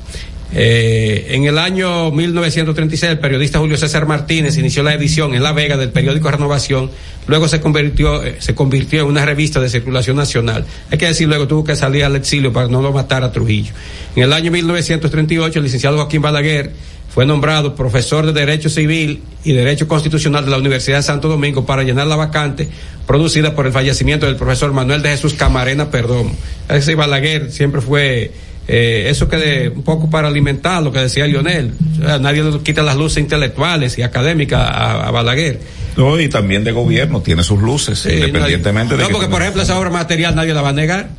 [SPEAKER 15] Eh, en el año 1936, el periodista Julio César Martínez inició la edición en La Vega del periódico Renovación. Luego se convirtió, eh, se convirtió en una revista de circulación nacional. Hay que decir, luego tuvo que salir al exilio para no lo matar a Trujillo. En el año 1938, el licenciado Joaquín Balaguer fue nombrado profesor de Derecho Civil y Derecho Constitucional de la Universidad de Santo Domingo para llenar la vacante producida por el fallecimiento del profesor Manuel de Jesús Camarena Perdomo. Ese Balaguer siempre fue eh, eso que de, un poco para alimentar lo que decía Lionel. O sea, nadie le quita las luces intelectuales y académicas a, a Balaguer.
[SPEAKER 12] No, y también de gobierno, tiene sus luces,
[SPEAKER 15] Sí,
[SPEAKER 12] independientemente de
[SPEAKER 15] No,
[SPEAKER 12] que
[SPEAKER 15] porque por ejemplo esa obra material nadie la va a negar.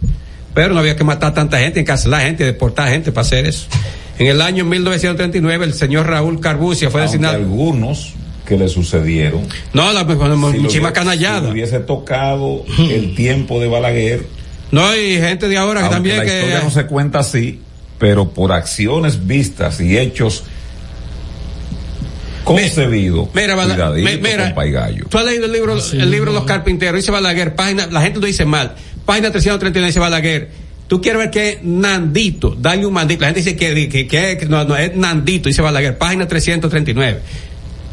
[SPEAKER 15] Pero no había que matar tanta gente, encarcelar gente, deportar gente para hacer eso. En el año 1939 el señor Raúl Carbucia fue designado.
[SPEAKER 12] algunos que le sucedieron.
[SPEAKER 15] No, la
[SPEAKER 12] si lo
[SPEAKER 15] muchísima
[SPEAKER 12] hubiese-
[SPEAKER 15] canallada.
[SPEAKER 12] si hubiese tocado el tiempo de Balaguer,
[SPEAKER 15] No, hay gente de ahora que
[SPEAKER 12] aunque
[SPEAKER 15] también
[SPEAKER 12] la
[SPEAKER 15] que.
[SPEAKER 12] historia no se cuenta así, pero por acciones vistas y hechos concebidos,
[SPEAKER 15] Mira,
[SPEAKER 12] cuidadito
[SPEAKER 15] mi- mira. Tú has leído el libro, el libro Los Carpinteros, dice Balaguer, página, la gente lo dice mal. Página 339 dice Balaguer. Tú quieres ver que es Nandito, dale un mandito. La gente dice que, que, que- que no, no, es Nandito, dice Balaguer, página 339.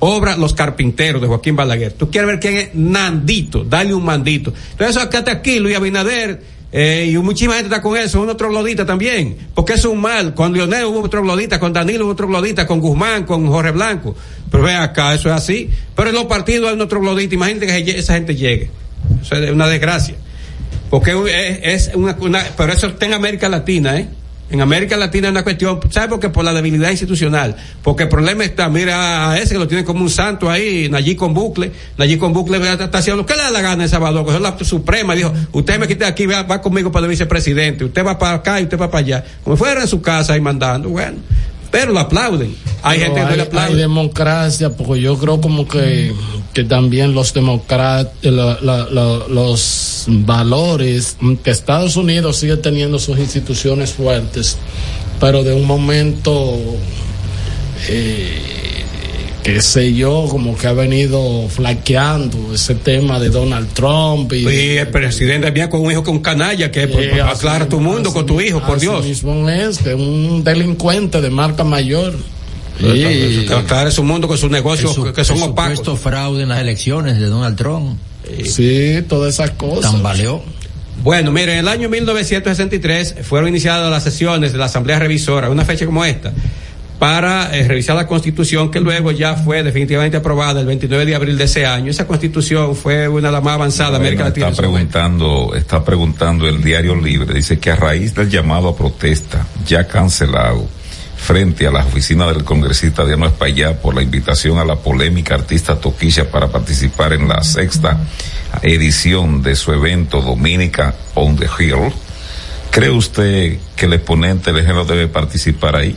[SPEAKER 15] Obra Los Carpinteros de Joaquín Balaguer. Tú quieres ver quién es Nandito, dale un mandito. Entonces, acá está aquí Luis Abinader, eh, y muchísima gente está con eso, uno troglodita también, porque es un mal. Con Leonel hubo troglodita, con Danilo hubo troglodita, con Guzmán, con Jorge Blanco. Pero ve acá, eso es así. Pero en los partidos hay unos trogloditas, imagínate que esa gente llegue. Eso es una desgracia. Porque es, es una, una- pero eso está en América Latina, ¿eh? En América Latina es una cuestión, ¿sabes por qué? Por la debilidad institucional. Porque el problema está, mira a ese que lo tiene como un santo ahí, Nayib con bucle. Nayib con bucle está, haciendo lo que le da la gana en Salvador, cogió la Suprema, dijo, usted me quita aquí, va, va conmigo para el vicepresidente, usted va para acá y usted va para allá. Como fuera en su casa ahí mandando, bueno. pero lo aplauden. Hay
[SPEAKER 14] Pero
[SPEAKER 15] gente que no le
[SPEAKER 14] hay
[SPEAKER 15] aplaude.
[SPEAKER 14] democracia, porque yo creo como que, que también los democratas, los valores, que Estados Unidos sigue teniendo sus instituciones fuertes, pero de un momento, eh, qué sé yo, como que ha venido flaqueando ese tema de Donald Trump y...
[SPEAKER 15] Y el presidente viene con un hijo con canalla que pues,
[SPEAKER 14] Eh, así
[SPEAKER 15] aclara tu mundo con tu hijo, por Dios.
[SPEAKER 14] mismo es, que un delincuente de marca mayor.
[SPEAKER 15] Que aclare su mundo con sus negocios
[SPEAKER 13] su-
[SPEAKER 15] que son
[SPEAKER 13] el
[SPEAKER 15] opacos.
[SPEAKER 13] supuesto fraude en las elecciones de Donald Trump.
[SPEAKER 14] Sí, todas esas cosas.
[SPEAKER 13] Tambaleó.
[SPEAKER 15] Bueno, mire, en el año 1963 fueron iniciadas las sesiones de la Asamblea Revisora, una fecha como esta, para eh, revisar la Constitución que luego ya fue definitivamente aprobada el 29 de abril de ese año. Esa Constitución fue una de las más avanzadas de América Latina.
[SPEAKER 12] Está preguntando, está preguntando el diario Libre, dice que a raíz del llamado a protesta ya cancelado frente a la oficina del congresista Diano Espaillá por la invitación a la polémica artista Toquilla para participar en la sexta edición de su evento Dominica on the Hill, ¿cree usted que el exponente del género debe participar ahí?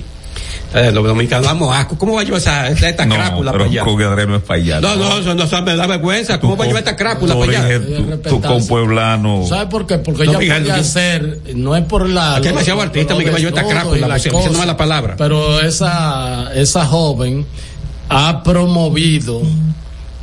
[SPEAKER 15] Eh, los dominicanos damos asco. ¿Cómo va a llevar esa, esa- esta
[SPEAKER 12] No,
[SPEAKER 15] crápula para allá? No, no, eso, no, me da vergüenza. ¿Cómo va a llevar esta crápula
[SPEAKER 12] Tú,
[SPEAKER 15] para allá?
[SPEAKER 12] tú, tú con pueblano.
[SPEAKER 14] ¿Sabe por qué? Porque
[SPEAKER 15] No,
[SPEAKER 14] ella
[SPEAKER 15] yo-
[SPEAKER 14] ser, no es por la.
[SPEAKER 15] Aquí hay demasiado artista,
[SPEAKER 14] los
[SPEAKER 15] Miguel, yo esta
[SPEAKER 14] desnudos
[SPEAKER 15] crápula,
[SPEAKER 14] la
[SPEAKER 15] diciendo
[SPEAKER 14] cosa,
[SPEAKER 15] mala palabra.
[SPEAKER 14] Pero esa, esa joven ha promovido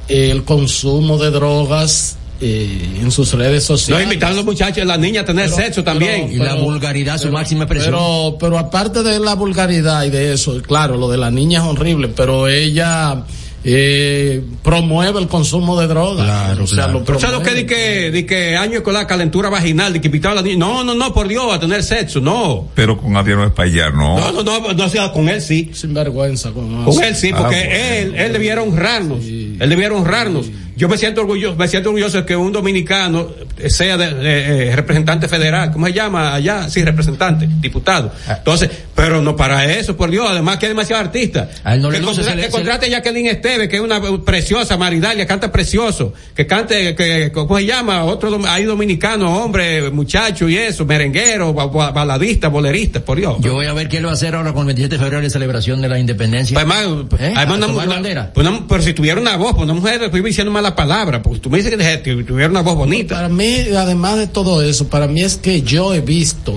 [SPEAKER 14] el consumo de drogas eh, en sus redes
[SPEAKER 15] No,
[SPEAKER 14] sociales.
[SPEAKER 15] invitando a los muchachos y a las niñas a tener
[SPEAKER 14] Pero-
[SPEAKER 15] sexo también.
[SPEAKER 14] pero- pero- Pero, pero aparte de la vulgaridad y de eso, claro, lo de la niña es horrible, pero ella eh, promueve el consumo de drogas. Claro, o sea, lo
[SPEAKER 15] Pero ¿sabes lo que di que, di que año escolar, calentura vaginal, de que invitaba a la niña? No, no, no, por Dios, a tener sexo, no.
[SPEAKER 12] Pero con Adriano Espaillá, no.
[SPEAKER 15] No, no, no, no, sea, con él sí.
[SPEAKER 14] Sin vergüenza. Con,
[SPEAKER 15] Con él sí,
[SPEAKER 12] Ah,
[SPEAKER 15] porque
[SPEAKER 12] bueno.
[SPEAKER 15] él, él debiera honrarnos. Él debiera honrarnos. Yo me siento orgulloso, me siento orgulloso de que un dominicano sea de, de- eh, representante federal, ¿cómo se llama allá? Sí, representante, diputado.
[SPEAKER 13] Ah.
[SPEAKER 15] Entonces, pero no para eso, por Dios, además que hay demasiado artista.
[SPEAKER 13] A él no le
[SPEAKER 15] que, contra- que contrate a Jacqueline Esteve, que es una preciosa maridalia, canta precioso, que cante, que, ¿cómo se llama? Otro, dom- hay dominicano, hombre, muchacho y eso, merenguero, ba- ba- baladista, bolerista, por Dios.
[SPEAKER 13] Yo voy a ver qué él va a hacer ahora con el 27 de febrero de celebración de la independencia.
[SPEAKER 15] Pues, además,
[SPEAKER 13] ¿Eh?
[SPEAKER 15] además
[SPEAKER 13] ¿A
[SPEAKER 15] una
[SPEAKER 13] bandera?
[SPEAKER 15] pues una- pero si tuviera una voz, pues una mujer estoy diciendo mala palabra, porque tú me dices que tuviera una voz bonita.
[SPEAKER 14] Para mí, además de todo eso, para mí es que yo he visto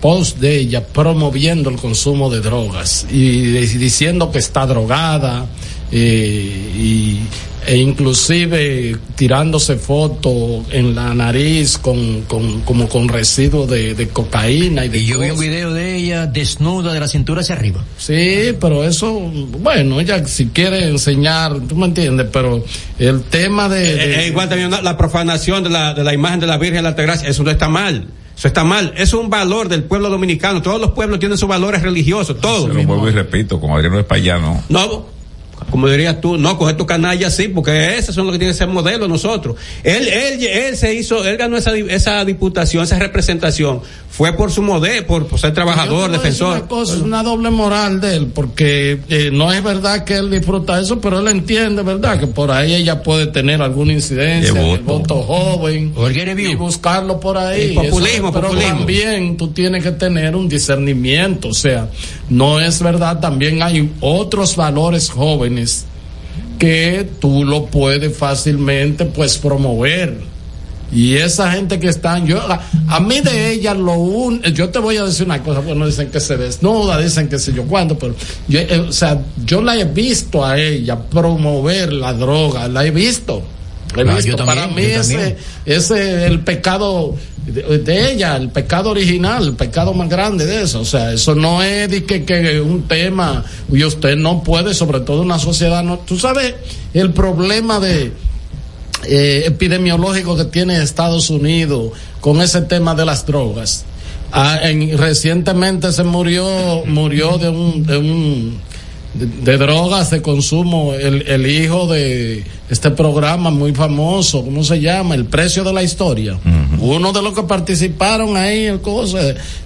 [SPEAKER 14] post de ella promoviendo el consumo de drogas y, diciendo que está drogada eh, y, e inclusive tirándose fotos en la nariz con, con como con residuos de, de cocaína y de
[SPEAKER 13] Y yo vi un video de ella desnuda de la cintura hacia arriba.
[SPEAKER 14] Sí, pero eso, bueno, ella si quiere enseñar, tú me entiendes, pero el tema de... de-
[SPEAKER 15] Eh, eh, igual también la profanación de la, de la imagen de la Virgen de la Altagracia, eso no está mal. Eso está mal. Es un valor del pueblo dominicano. Todos los pueblos tienen sus valores religiosos, todos.
[SPEAKER 12] Lo vuelvo y repito, con Adriano no.
[SPEAKER 15] Como dirías tú, no, coger tu canalla así, porque esos son los que tienen que ser modelos nosotros. Él, él, él se hizo, él ganó esa, di- esa diputación, esa representación, fue por su modelo, por, por ser trabajador, defensor.
[SPEAKER 14] una cosa, es una doble moral de él, porque eh, no es verdad que él disfruta eso, pero él entiende, ¿verdad? Que por ahí ella puede tener alguna incidencia,
[SPEAKER 12] De
[SPEAKER 14] en el
[SPEAKER 12] voto.
[SPEAKER 14] voto joven,
[SPEAKER 13] el
[SPEAKER 14] y buscarlo por ahí.
[SPEAKER 15] Y populismo,
[SPEAKER 14] Eso- pero
[SPEAKER 15] populismo.
[SPEAKER 14] también tú tienes que tener un discernimiento, o sea, no es verdad, también hay otros valores jóvenes que tú lo puedes fácilmente pues promover. Y esa gente que están, yo, a, a mí de ella lo un, yo te voy a decir una cosa, bueno, dicen que se desnuda, dicen que sé yo cuándo, pero yo, eh, o sea, yo la he visto a ella promover la droga, la he visto. La he
[SPEAKER 13] Ah,
[SPEAKER 14] visto.
[SPEAKER 13] también,
[SPEAKER 14] Para mí ese, ese es el pecado de, ella, el pecado original, el pecado más grande de eso. O sea, eso no es que, que un tema y usted no puede, sobre todo una sociedad, no, tú sabes el problema de eh, epidemiológico que tiene Estados Unidos con ese tema de las drogas. Ah, en- recientemente se murió, murió de un, de un, de, drogas de consumo el, el hijo de este programa muy famoso, ¿cómo se llama? El precio de la historia. Uno de los que participaron ahí, el cosa,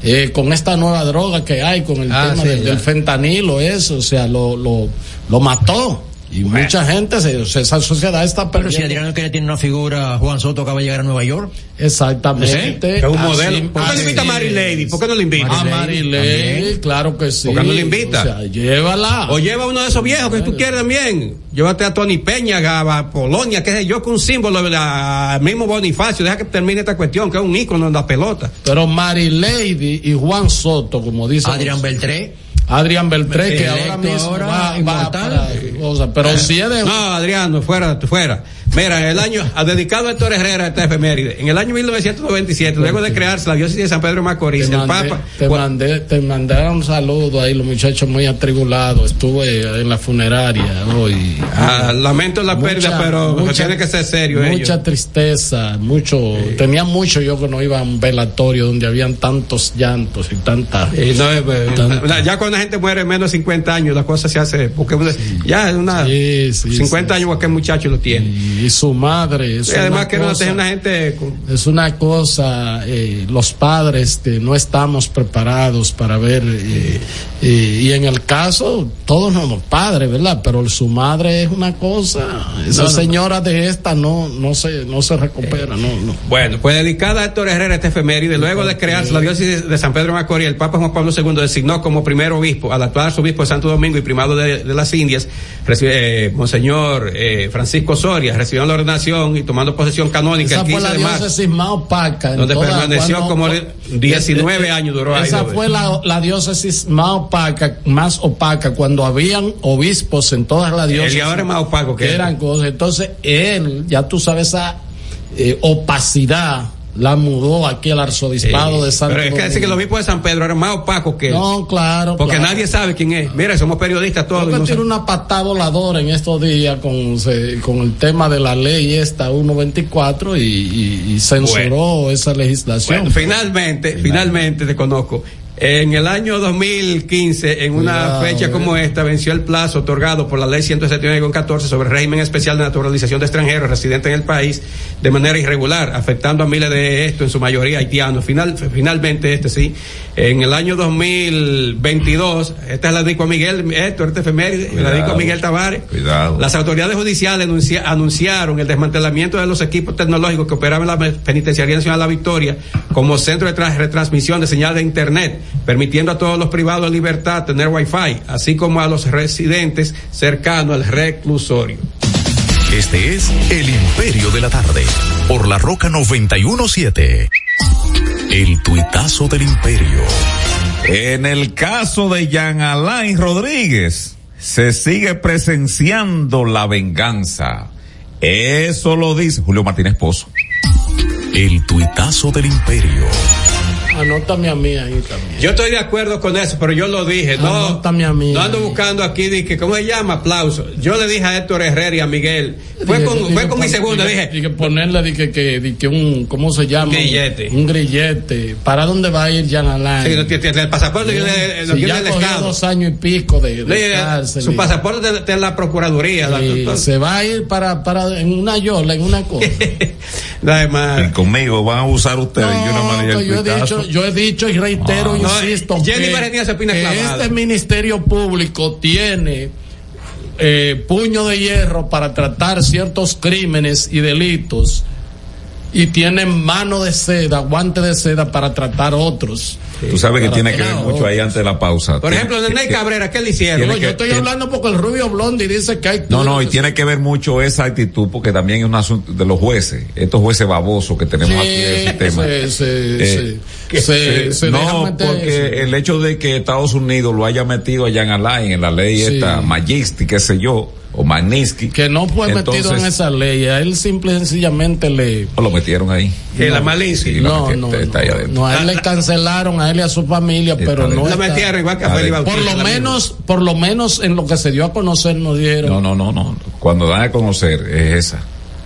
[SPEAKER 14] eh, con esta nueva droga que hay, con el
[SPEAKER 13] Ah,
[SPEAKER 14] tema
[SPEAKER 13] sí,
[SPEAKER 14] del, del fentanilo, eso, o sea, lo, lo, lo mató. Y mucha gente, se, esa sociedad está
[SPEAKER 13] Pero si
[SPEAKER 14] perdiendo.
[SPEAKER 13] Adriano quiere tiene una figura, Juan Soto acaba de llegar a Nueva York.
[SPEAKER 14] Exactamente.
[SPEAKER 15] Es un
[SPEAKER 14] Así,
[SPEAKER 15] modelo. ¿Por qué no
[SPEAKER 14] así.
[SPEAKER 15] invita a Mary Lady? ¿Por qué no le invita?
[SPEAKER 14] A Mary Lady, claro que sí.
[SPEAKER 15] ¿Por qué no le invita?
[SPEAKER 14] O sea, llévala.
[SPEAKER 15] O lleva uno de esos viejos que tú quieres también. Llévate a Tony Peña, a Polonia, que sé yo, que un símbolo, al mismo Bonifacio. Deja que termine esta cuestión, que es un ícono en la pelota.
[SPEAKER 14] Pero Mary Lady y Juan Soto, como dice
[SPEAKER 13] Adrián Beltré.
[SPEAKER 14] Adrián Beltré, que ahora mismo
[SPEAKER 13] ahora,
[SPEAKER 14] va, va para- pero si es de
[SPEAKER 15] No, Adriano, fuera, fuera. Mira, el año, ha dedicado a Héctor Herrera esta efeméride. En el año 1997, luego de crearse la diócesis de San Pedro Macorís,
[SPEAKER 14] te
[SPEAKER 15] el
[SPEAKER 14] mandé,
[SPEAKER 15] Papa.
[SPEAKER 14] te mandé, te mandé un saludo ahí, los muchachos muy atribulados. Estuve en la funeraria hoy.
[SPEAKER 15] Ah, lamento la pérdida, pero tiene que ser serio
[SPEAKER 14] Mucha tristeza, mucho. Tenía mucho yo que no iba a un velatorio donde habían tantos llantos y tanta.
[SPEAKER 15] Y no, eh, eh,
[SPEAKER 14] Tan-
[SPEAKER 15] ya cuando la gente muere menos de 50 años, la cosa se hace. Porque ya es una.
[SPEAKER 14] Sí, sí,
[SPEAKER 15] 50 años, aquel muchacho lo tiene.
[SPEAKER 14] Y su madre. Es
[SPEAKER 15] Y además que no
[SPEAKER 14] cosa-
[SPEAKER 15] tener una gente.
[SPEAKER 14] Es una cosa, eh, los padres no estamos preparados para ver, eh, eh, y en el caso, todos somos padres, ¿verdad? Pero su madre es una cosa, esa
[SPEAKER 15] No, no,
[SPEAKER 14] señora de esta no, no se, no se recupera, no, no.
[SPEAKER 15] Bueno, pues dedicada a Héctor Herrera esta efeméride, luego de crearse la diócesis de San Pedro Macorís, el Papa Juan Pablo II designó como primer obispo al actual arzobispo de Santo Domingo y primado de, de las Indias, recibe- eh, Monseñor Francisco Soria, la ordenación y tomando posesión canónica
[SPEAKER 14] Esa
[SPEAKER 15] el
[SPEAKER 14] fue
[SPEAKER 15] 15
[SPEAKER 14] la
[SPEAKER 15] de marzo.
[SPEAKER 14] diócesis más opaca.
[SPEAKER 15] Donde permaneció
[SPEAKER 14] cuando-
[SPEAKER 15] como de- 19 años duró
[SPEAKER 14] Esa fue la, la diócesis más opaca, más opaca, cuando habían obispos en todas las diócesis.
[SPEAKER 15] y ahora es más opaco que él.
[SPEAKER 14] eran cosas. Entonces, él, ya tú sabes, esa eh, opacidad la mudó aquí al arzobispado
[SPEAKER 15] Sí,
[SPEAKER 14] de Santo
[SPEAKER 15] Pero es que decir que el obispo de San Pedro era más opaco que él.
[SPEAKER 14] No, claro.
[SPEAKER 15] Porque
[SPEAKER 14] claro.
[SPEAKER 15] nadie sabe quién es. Mira, somos periodistas todos.
[SPEAKER 14] Creo que
[SPEAKER 15] no
[SPEAKER 14] tiene una patada voladora en estos días con, se- con el tema de la ley esta 124 y, y- y censuró esa legislación.
[SPEAKER 15] Bueno, finalmente, finalmente te conozco. En el año 2015, en una fecha
[SPEAKER 14] eh.
[SPEAKER 15] como esta, venció el plazo otorgado por la ley 179-14 sobre el régimen especial de naturalización de extranjeros residentes en el país de manera irregular, afectando a miles de estos, en su mayoría haitianos. Final, finalmente, este sí, en el año 2022, esta es la dedico a Miguel, Héctor, este efeméride, la dedico a Miguel Tavares.
[SPEAKER 12] Cuidado.
[SPEAKER 15] Las autoridades judiciales anuncia- anunciaron el desmantelamiento de los equipos tecnológicos que operaban en la Penitenciaría Nacional La Victoria como centro de tra- retransmisión de señal de Internet, permitiendo a todos los privados de libertad tener Wi-Fi, así como a los residentes cercanos al reclusorio.
[SPEAKER 11] Este es El Imperio de la Tarde, por la Roca 917. El tuitazo del Imperio.
[SPEAKER 12] En el caso de Jean Alain Rodríguez, se sigue presenciando la venganza. Eso lo dice Julio Martínez Pozo.
[SPEAKER 11] El tuitazo del Imperio.
[SPEAKER 14] Anótame a mí ahí también.
[SPEAKER 15] Yo estoy de acuerdo con eso, pero yo lo dije. No,
[SPEAKER 14] Anótame a mí.
[SPEAKER 15] no ando buscando aquí, de que, ¿cómo se llama? Aplauso. Yo le dije a Héctor Herrera y a Miguel. Fue
[SPEAKER 14] Dije-
[SPEAKER 15] con,
[SPEAKER 14] dije
[SPEAKER 15] fue con mi
[SPEAKER 14] pon-
[SPEAKER 15] segunda,
[SPEAKER 14] dije-
[SPEAKER 15] dije.
[SPEAKER 14] dije ponerle dije que, dije un, ¿cómo se llama?
[SPEAKER 15] Grillete.
[SPEAKER 14] Un grillete. ¿Para dónde va a ir Jan Alain?
[SPEAKER 15] Sí, no tiene- tiene el pasaporte yo le- lo
[SPEAKER 14] Si ya
[SPEAKER 15] el
[SPEAKER 14] cogió
[SPEAKER 15] Estado.
[SPEAKER 14] dos años y pico de, de cárcel.
[SPEAKER 15] su pasaporte está en la Procuraduría. la-
[SPEAKER 14] se va a ir para, para en una yola, en una cosa.
[SPEAKER 15] Además,
[SPEAKER 12] Y conmigo van a usar ustedes y yo nada más
[SPEAKER 14] No,
[SPEAKER 12] el
[SPEAKER 14] yo he dicho, yo he dicho y reitero,
[SPEAKER 12] Ah.
[SPEAKER 15] No,
[SPEAKER 14] insisto,
[SPEAKER 15] Jenny
[SPEAKER 14] que,
[SPEAKER 15] se opina
[SPEAKER 14] que
[SPEAKER 15] clavada.
[SPEAKER 14] este ministerio público tiene eh, puño de hierro para tratar ciertos crímenes y delitos y tiene mano de seda, guante de seda para tratar otros.
[SPEAKER 12] Tú sabes que tiene que ver mucho ahí antes de la pausa.
[SPEAKER 15] por ejemplo, Ney
[SPEAKER 12] que-
[SPEAKER 15] Cabrera, ¿qué le hicieron?
[SPEAKER 14] No,
[SPEAKER 12] que-
[SPEAKER 14] yo estoy
[SPEAKER 12] tiene-
[SPEAKER 14] hablando porque el Rubio Blondi dice que hay
[SPEAKER 12] No, no, y tiene que ver mucho esa actitud porque también es un asunto de los jueces, estos jueces babosos que tenemos aquí en el sistema.
[SPEAKER 14] se, se,
[SPEAKER 12] Eh,
[SPEAKER 14] se, se- se
[SPEAKER 12] no,
[SPEAKER 14] meter
[SPEAKER 12] porque
[SPEAKER 14] eso.
[SPEAKER 12] el hecho de que Estados Unidos lo haya metido a Jan Alain en la ley
[SPEAKER 14] Sí.
[SPEAKER 12] esta Majestic, qué sé yo, o Magnitsky.
[SPEAKER 14] que no fue metido en esa ley, a él simple y sencillamente le
[SPEAKER 12] Lo metieron ahí.
[SPEAKER 15] Sí, la Malinsky.
[SPEAKER 12] Sí, lo
[SPEAKER 14] no, no,
[SPEAKER 12] está ahí
[SPEAKER 14] no,
[SPEAKER 12] adentro.
[SPEAKER 14] no, a él le cancelaron a él y a su familia,
[SPEAKER 12] Está
[SPEAKER 14] pero no está-
[SPEAKER 15] metieron igual que a. Bautista.
[SPEAKER 14] por lo menos, por lo menos en lo que se dio a conocer nos dieron
[SPEAKER 12] No, no, no, no. Cuando dan a conocer es esa.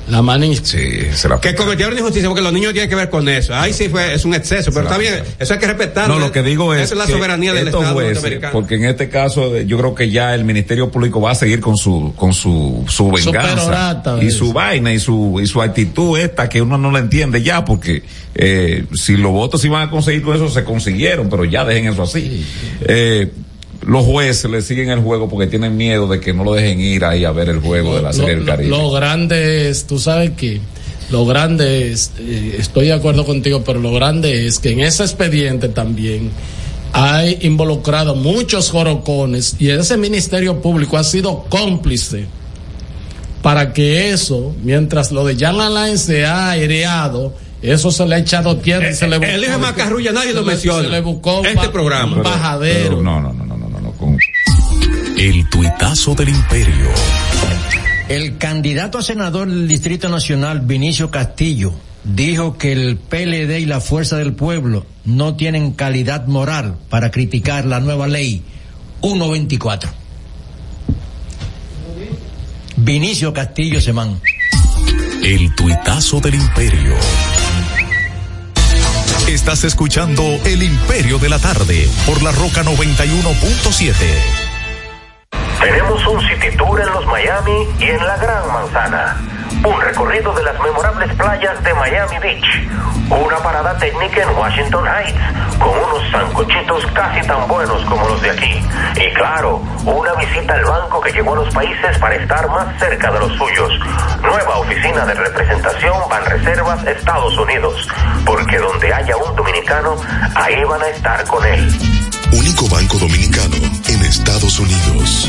[SPEAKER 14] La manís.
[SPEAKER 12] Sí, se la
[SPEAKER 15] Que cometieron injusticia porque los niños tienen que ver con eso. Ahí sí fue, es un exceso, pero está bien, eso hay que respetarlo.
[SPEAKER 12] No, lo que digo es
[SPEAKER 15] Eso es la soberanía del Estado
[SPEAKER 12] jueces,
[SPEAKER 15] norteamericano.
[SPEAKER 12] porque en este caso eh, yo creo que ya el Ministerio Público va a seguir con su con su su venganza y su vaina y su y su actitud esta que uno no la entiende ya porque eh, si los votos iban a conseguir con eso se consiguieron, pero ya dejen eso así. Eh, los jueces le siguen el juego porque tienen miedo de que no lo dejen ir ahí a ver el juego de la Serie del Caribe.
[SPEAKER 14] Lo grande es, tú sabes que lo grande es, eh, estoy de acuerdo contigo, pero lo grande es que en ese expediente también hay involucrado muchos jorocones y ese Ministerio Público ha sido cómplice para que eso, mientras lo de Jan Alain se ha aireado, eso se le ha echado tierra y se le buscó.
[SPEAKER 15] El hijo de Macarrulla nadie lo menciona.
[SPEAKER 14] Se le buscó un
[SPEAKER 15] Este programa.
[SPEAKER 14] un bajadero.
[SPEAKER 12] Pero no, no, no,
[SPEAKER 11] El tuitazo del imperio.
[SPEAKER 13] El candidato a senador del Distrito Nacional, Vinicio Castillo, dijo que el PLD y la Fuerza del Pueblo no tienen calidad moral para criticar la nueva ley 124. Vinicio Castillo Semán.
[SPEAKER 11] El tuitazo del imperio. Estás escuchando El Imperio de la Tarde por la Roca 91.7.
[SPEAKER 16] Tenemos un City Tour en los Miami y en la Gran Manzana. Un recorrido de las memorables playas de Miami Beach. Una parada técnica en Washington Heights, con unos sancochitos casi tan buenos como los de aquí. Y claro, una visita al banco que llegó a los países para estar más cerca de los suyos. Nueva oficina de representación Banreservas Estados Unidos. Porque donde haya un dominicano, ahí van a estar con él.
[SPEAKER 17] Único banco dominicano Estados Unidos.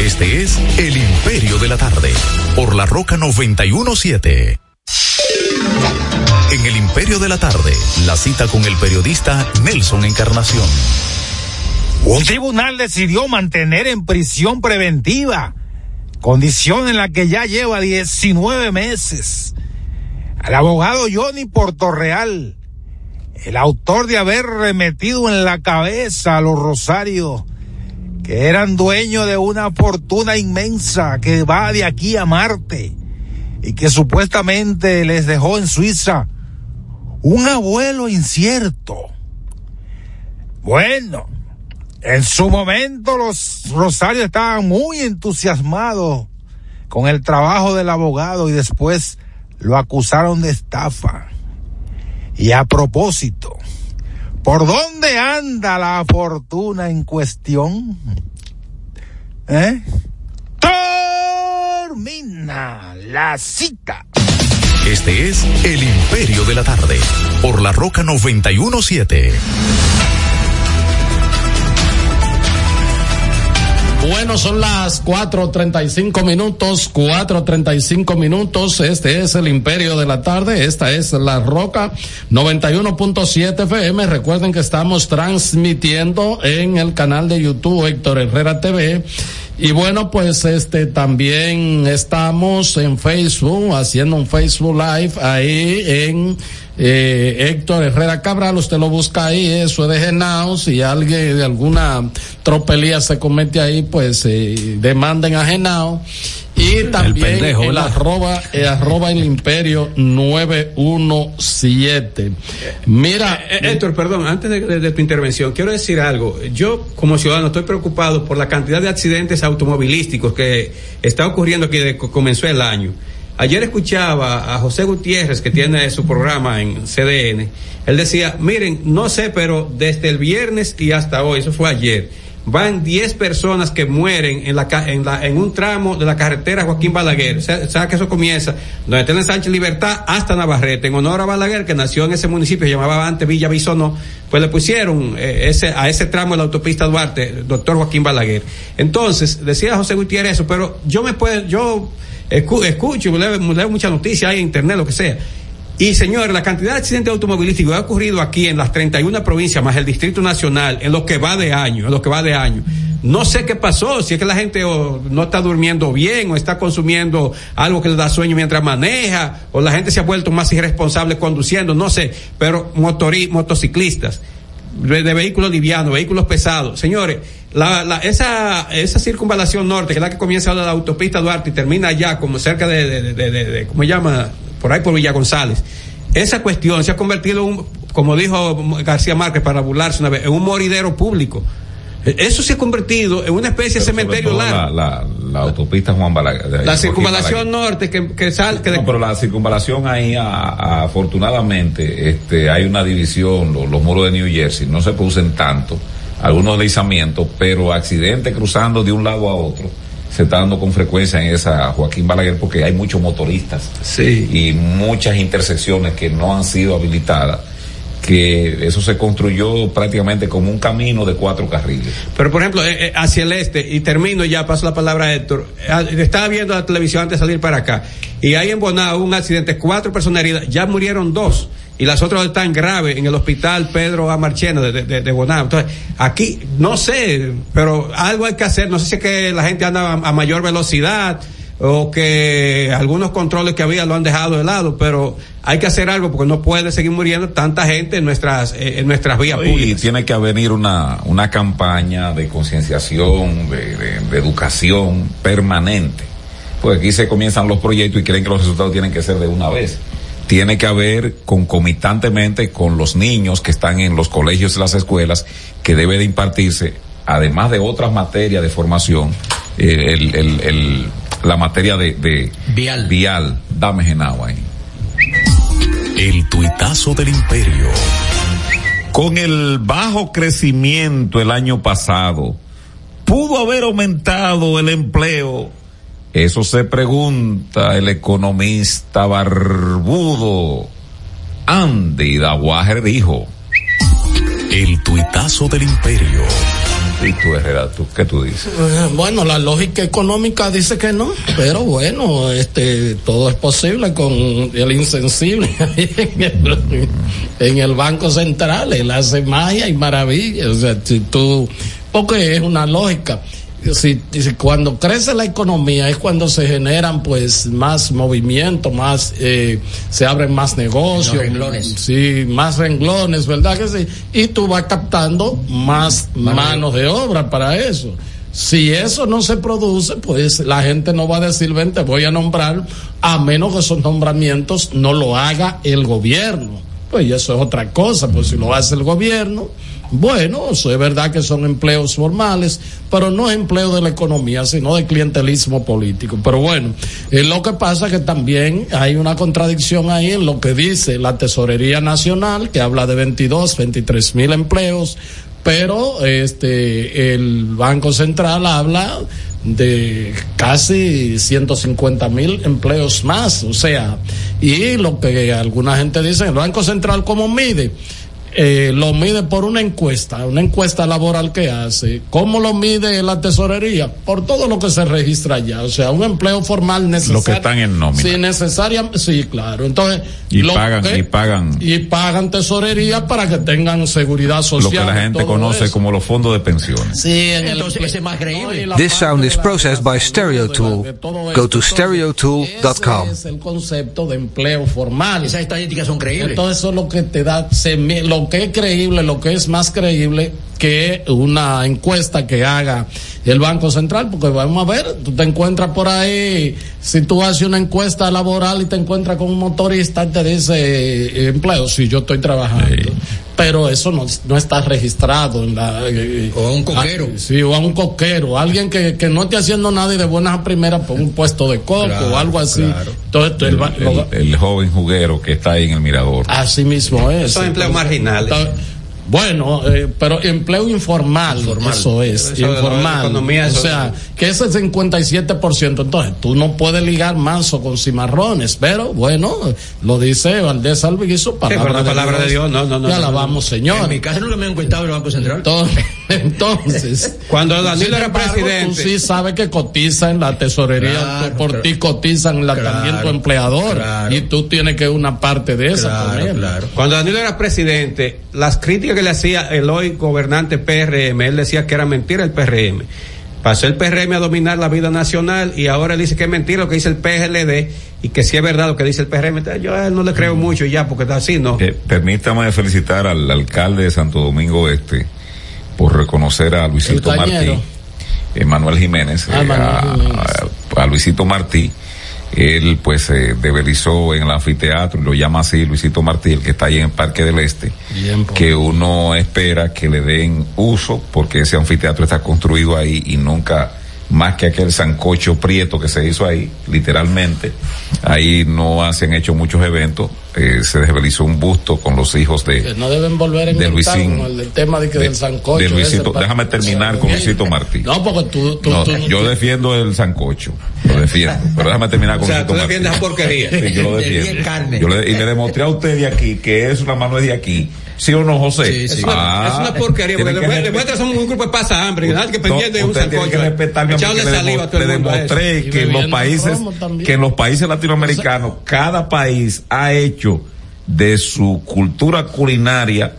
[SPEAKER 11] Este es El Imperio de la Tarde, por la Roca 917. En El Imperio de la Tarde, la cita con el periodista Nelson Encarnación.
[SPEAKER 18] Un tribunal decidió mantener en prisión preventiva, condición en la que ya lleva 19 meses, al abogado Johnny Portorreal, el autor de haber remetido en la cabeza a los Rosarios, que eran dueños de una fortuna inmensa que va de aquí a Marte y que supuestamente les dejó en Suiza un abuelo incierto. Bueno, en su momento los Rosarios estaban muy entusiasmados con el trabajo del abogado y después lo acusaron de estafa. Y a propósito, ¿por dónde anda la fortuna en cuestión? ¿Eh? Termina la cita.
[SPEAKER 11] Este es El Imperio de la Tarde, por la Roca 917.
[SPEAKER 14] Bueno, son las 4.35 minutos, 4.35 minutos. Este es el Imperio de la Tarde. Esta es La Roca 91.7 FM. Recuerden que estamos transmitiendo en el canal de YouTube Héctor Herrera TV. Y bueno, pues este también estamos en Facebook, haciendo un Facebook Live ahí en eh, Héctor Herrera Cabral, usted lo busca ahí, eso es de Genao, si alguien de alguna tropelía se comete ahí, pues eh, demanden a Genao. Y también
[SPEAKER 15] pendejo,
[SPEAKER 14] el arroba, el arroba el imperio 917. Mira,
[SPEAKER 15] Eh, eh, Héctor, perdón, antes de, de- de tu intervención, quiero decir algo. Yo, como ciudadano, estoy preocupado por la cantidad de accidentes automovilísticos que está ocurriendo aquí desde que comenzó el año. Ayer escuchaba a José Gutiérrez, que tiene su programa en CDN. Él decía, miren, no sé, pero desde el viernes y hasta hoy, eso fue ayer, van 10 personas que mueren en, la, en, la, en un tramo de la carretera Joaquín Balaguer. O sea, sea que eso comienza donde tiene Sánchez Libertad hasta Navarrete, en honor a Balaguer, que nació en ese municipio, llamaba antes Villa Bisonó, pues le pusieron eh, ese, a ese tramo de la autopista Duarte, doctor Joaquín Balaguer. Entonces, decía José Gutiérrez eso, pero yo me puedo, yo escu- escucho, leo, leo muchas noticias, hay en internet, lo que sea. Y señores, la cantidad de accidentes automovilísticos que ha ocurrido aquí en las 31 provincias más el Distrito Nacional en lo que va de año, en lo que va de año. No sé qué pasó, si es que la gente o, no está durmiendo bien o está consumiendo algo que le da sueño mientras maneja o la gente se ha vuelto más irresponsable conduciendo, no sé, pero motori, motociclistas de, vehículos livianos, vehículos pesados. Señores, la, la, esa, esa circunvalación norte, que es la que comienza la autopista Duarte y termina allá como cerca de, de, de, de- de- ¿cómo se llama? Por ahí por Villa González. Esa cuestión se ha convertido, en un, como dijo García Márquez para burlarse una vez, en un moridero público. Eso se ha convertido en una especie de cementerio largo.
[SPEAKER 12] La, la, la autopista Juan Balaguer.
[SPEAKER 15] La circunvalación norte que, que sale, que de-
[SPEAKER 12] No, pero la circunvalación ahí, a- a- afortunadamente, este, hay una división, los, los muros de New Jersey no se producen tanto, algunos deslizamientos, pero accidentes cruzando de un lado a otro se está dando con frecuencia en esa Joaquín Balaguer porque hay muchos motoristas y muchas intersecciones que no han sido habilitadas, que eso se construyó prácticamente como un camino de cuatro carriles.
[SPEAKER 15] Pero por ejemplo, eh, eh, hacia el este, y termino ya, paso la palabra a Héctor, eh, estaba viendo la televisión antes de salir para acá, y ahí en Bonao hubo un accidente, cuatro personas heridas, ya murieron dos, y las otras están graves en el hospital Pedro Amarchena de, de, de Bonao. Entonces, aquí, no sé, pero algo hay que hacer, no sé si es que la gente anda a, a mayor velocidad, o que algunos controles que había lo han dejado de lado, pero hay que hacer algo porque no puede seguir muriendo tanta gente en nuestras, eh, en nuestras vías
[SPEAKER 12] Y
[SPEAKER 15] públicas.
[SPEAKER 12] tiene que venir una, una campaña de concienciación, de, de- de educación permanente. Porque aquí se comienzan los proyectos y creen que los resultados tienen que ser de una vez. Tiene que haber concomitantemente con los niños que están en los colegios y las escuelas que debe de impartirse además de otras materias de formación, eh, el, el- el- la materia de, de
[SPEAKER 13] vial.
[SPEAKER 12] vial, dame genao ahí.
[SPEAKER 11] El tuitazo del imperio.
[SPEAKER 12] Con el bajo crecimiento el año pasado, ¿pudo haber aumentado el empleo? Eso se pregunta el economista barbudo. Andy Dawager dijo.
[SPEAKER 11] El tuitazo del imperio.
[SPEAKER 12] ¿Y tú, Herrera, tú, qué tú dices?
[SPEAKER 14] Eh, Bueno, la lógica económica dice que no, pero bueno, este, todo es posible con el insensible ahí en el, en el Banco Central, él hace magia y maravillas, o sea, si tú, porque es una lógica. Si, si cuando crece la economía es cuando se generan pues más movimiento, más eh, se abren más negocios,
[SPEAKER 13] renglones.
[SPEAKER 14] sí, más renglones, ¿verdad que sí? Y tú vas captando más manos de obra para eso. Si eso no se produce, pues la gente no va a decir, ven, te voy a nombrar, a menos que esos nombramientos no lo haga el gobierno. Pues eso es otra cosa, pues si lo hace el gobierno, bueno, eso es verdad que son empleos formales, pero no empleo de la economía, sino de clientelismo político. Pero bueno, eh, lo que pasa es que también hay una contradicción ahí en lo que dice la Tesorería Nacional, que habla de 22, 23 mil empleos, pero este el Banco Central habla de casi 150 mil empleos más, o sea, y lo que alguna gente dice, el Banco Central cómo mide, eh, lo mide por una encuesta, una encuesta laboral que hace. ¿Cómo lo mide la tesorería? Por todo lo que se registra allá. O sea, un empleo formal necesario.
[SPEAKER 12] Lo que están en nómina.
[SPEAKER 14] Sí, necesaria, sí, claro. Entonces,
[SPEAKER 12] Y
[SPEAKER 14] lo
[SPEAKER 12] pagan,
[SPEAKER 14] que-
[SPEAKER 12] y pagan
[SPEAKER 14] y pagan tesorería para que tengan seguridad
[SPEAKER 12] lo
[SPEAKER 14] social.
[SPEAKER 12] que la gente conoce
[SPEAKER 14] eso.
[SPEAKER 12] como los fondos de pensiones.
[SPEAKER 14] Sí, en el
[SPEAKER 13] Entonces, ese es más creíble.
[SPEAKER 19] This sound is processed by Stereo Tool. Go to stereotool.com.
[SPEAKER 14] es el concepto de empleo formal.
[SPEAKER 13] Esas estadísticas son creíbles.
[SPEAKER 14] Entonces eso es lo que te da, se mi- lo que es creíble, lo que es más creíble que una encuesta que haga el Banco Central, porque vamos a ver, tú te encuentras por ahí, si tú haces una encuesta laboral y te encuentras con un motorista, te dice eh, empleo, si yo estoy trabajando. Pero eso no, no está registrado en la... o a un
[SPEAKER 13] coquero.
[SPEAKER 14] sí, o a un coquero, alguien que, que no esté haciendo nada y de buenas a primeras por un puesto de coco
[SPEAKER 12] Claro,
[SPEAKER 14] o algo así.
[SPEAKER 12] claro.
[SPEAKER 14] Entonces, tú- el
[SPEAKER 12] El, el joven juguero que está ahí en el mirador.
[SPEAKER 14] Así mismo es.
[SPEAKER 15] Son empleos marginales.
[SPEAKER 14] Bueno, eh, pero empleo informal, eso es,
[SPEAKER 15] Eso de
[SPEAKER 14] informal.
[SPEAKER 15] economía,
[SPEAKER 14] o
[SPEAKER 15] eso-
[SPEAKER 14] sea, que ese 57%, entonces tú no puedes ligar manso con cimarrones, pero bueno, lo dice Valdés Alviso, palabra,
[SPEAKER 15] pero la palabra de Dios, no, no, no,
[SPEAKER 14] Ya
[SPEAKER 15] no,
[SPEAKER 14] la
[SPEAKER 15] no.
[SPEAKER 14] vamos, señor.
[SPEAKER 13] En mi casa nunca me han encuestado el Banco Central.
[SPEAKER 14] Entonces, entonces
[SPEAKER 15] Cuando Danilo era
[SPEAKER 14] embargo,
[SPEAKER 15] presidente.
[SPEAKER 14] Tú sí sabes que cotiza en la tesorería,
[SPEAKER 13] Claro,
[SPEAKER 14] tú- por
[SPEAKER 13] claro.
[SPEAKER 14] ti cotizan en la, también tu empleador.
[SPEAKER 13] claro.
[SPEAKER 14] Y tú tienes que una parte de esa
[SPEAKER 13] Claro,
[SPEAKER 14] también.
[SPEAKER 13] claro.
[SPEAKER 15] Cuando Danilo era presidente, las críticas que le hacía el hoy gobernante PRM, él decía que era mentira el PRM. Pasó el PRM a dominar la vida nacional y ahora él dice que es mentira lo que dice el PLD y que sí es verdad lo que dice el PRM. Entonces, yo a él no le creo mucho ya porque está así, ¿no?
[SPEAKER 12] Eh, permítame felicitar al alcalde de Santo Domingo Este por reconocer a Luisito. Martí, eh, Manuel Jiménez,
[SPEAKER 14] Ah,
[SPEAKER 12] eh,
[SPEAKER 14] Manuel
[SPEAKER 12] a,
[SPEAKER 14] Jiménez.
[SPEAKER 12] a- a Luisito Martí. Él pues se deberizó en el anfiteatro, lo llama así Luisito Martí, el que está ahí en el Parque del Este,
[SPEAKER 14] Bien, po.
[SPEAKER 12] que uno espera que le den uso porque ese anfiteatro está construido ahí y nunca más que aquel sancocho prieto que se hizo ahí, literalmente. Ahí no se han hecho muchos eventos. Eh, se desvelizó un busto con los hijos de,
[SPEAKER 14] Que no deben volver
[SPEAKER 12] de Luisín.
[SPEAKER 14] como el tema de que
[SPEAKER 12] de-
[SPEAKER 14] del sancocho.
[SPEAKER 12] de Luisito. Déjame terminar con Luisito Martí.
[SPEAKER 14] No, porque tú, tú,
[SPEAKER 12] No,
[SPEAKER 14] tú-
[SPEAKER 12] yo defiendo el sancocho, lo defiendo, pero déjame terminar con
[SPEAKER 15] O sea,
[SPEAKER 12] Luisito
[SPEAKER 15] tú
[SPEAKER 12] Martí.
[SPEAKER 15] defiendes esa porquería.
[SPEAKER 12] Sí, yo lo defiendo. Yo le- y le demostré a usted de aquí que es una mano de aquí. ¿Sí o no, José?
[SPEAKER 13] Sí, sí.
[SPEAKER 15] Es una, es una porquería, porque después, después somos un grupo de pasa hambre, que pendiente de un sancocho.
[SPEAKER 12] que respetarme le
[SPEAKER 15] saliva
[SPEAKER 12] le demostré que en los países que en los países latinoamericanos cada país ha hecho de su cultura culinaria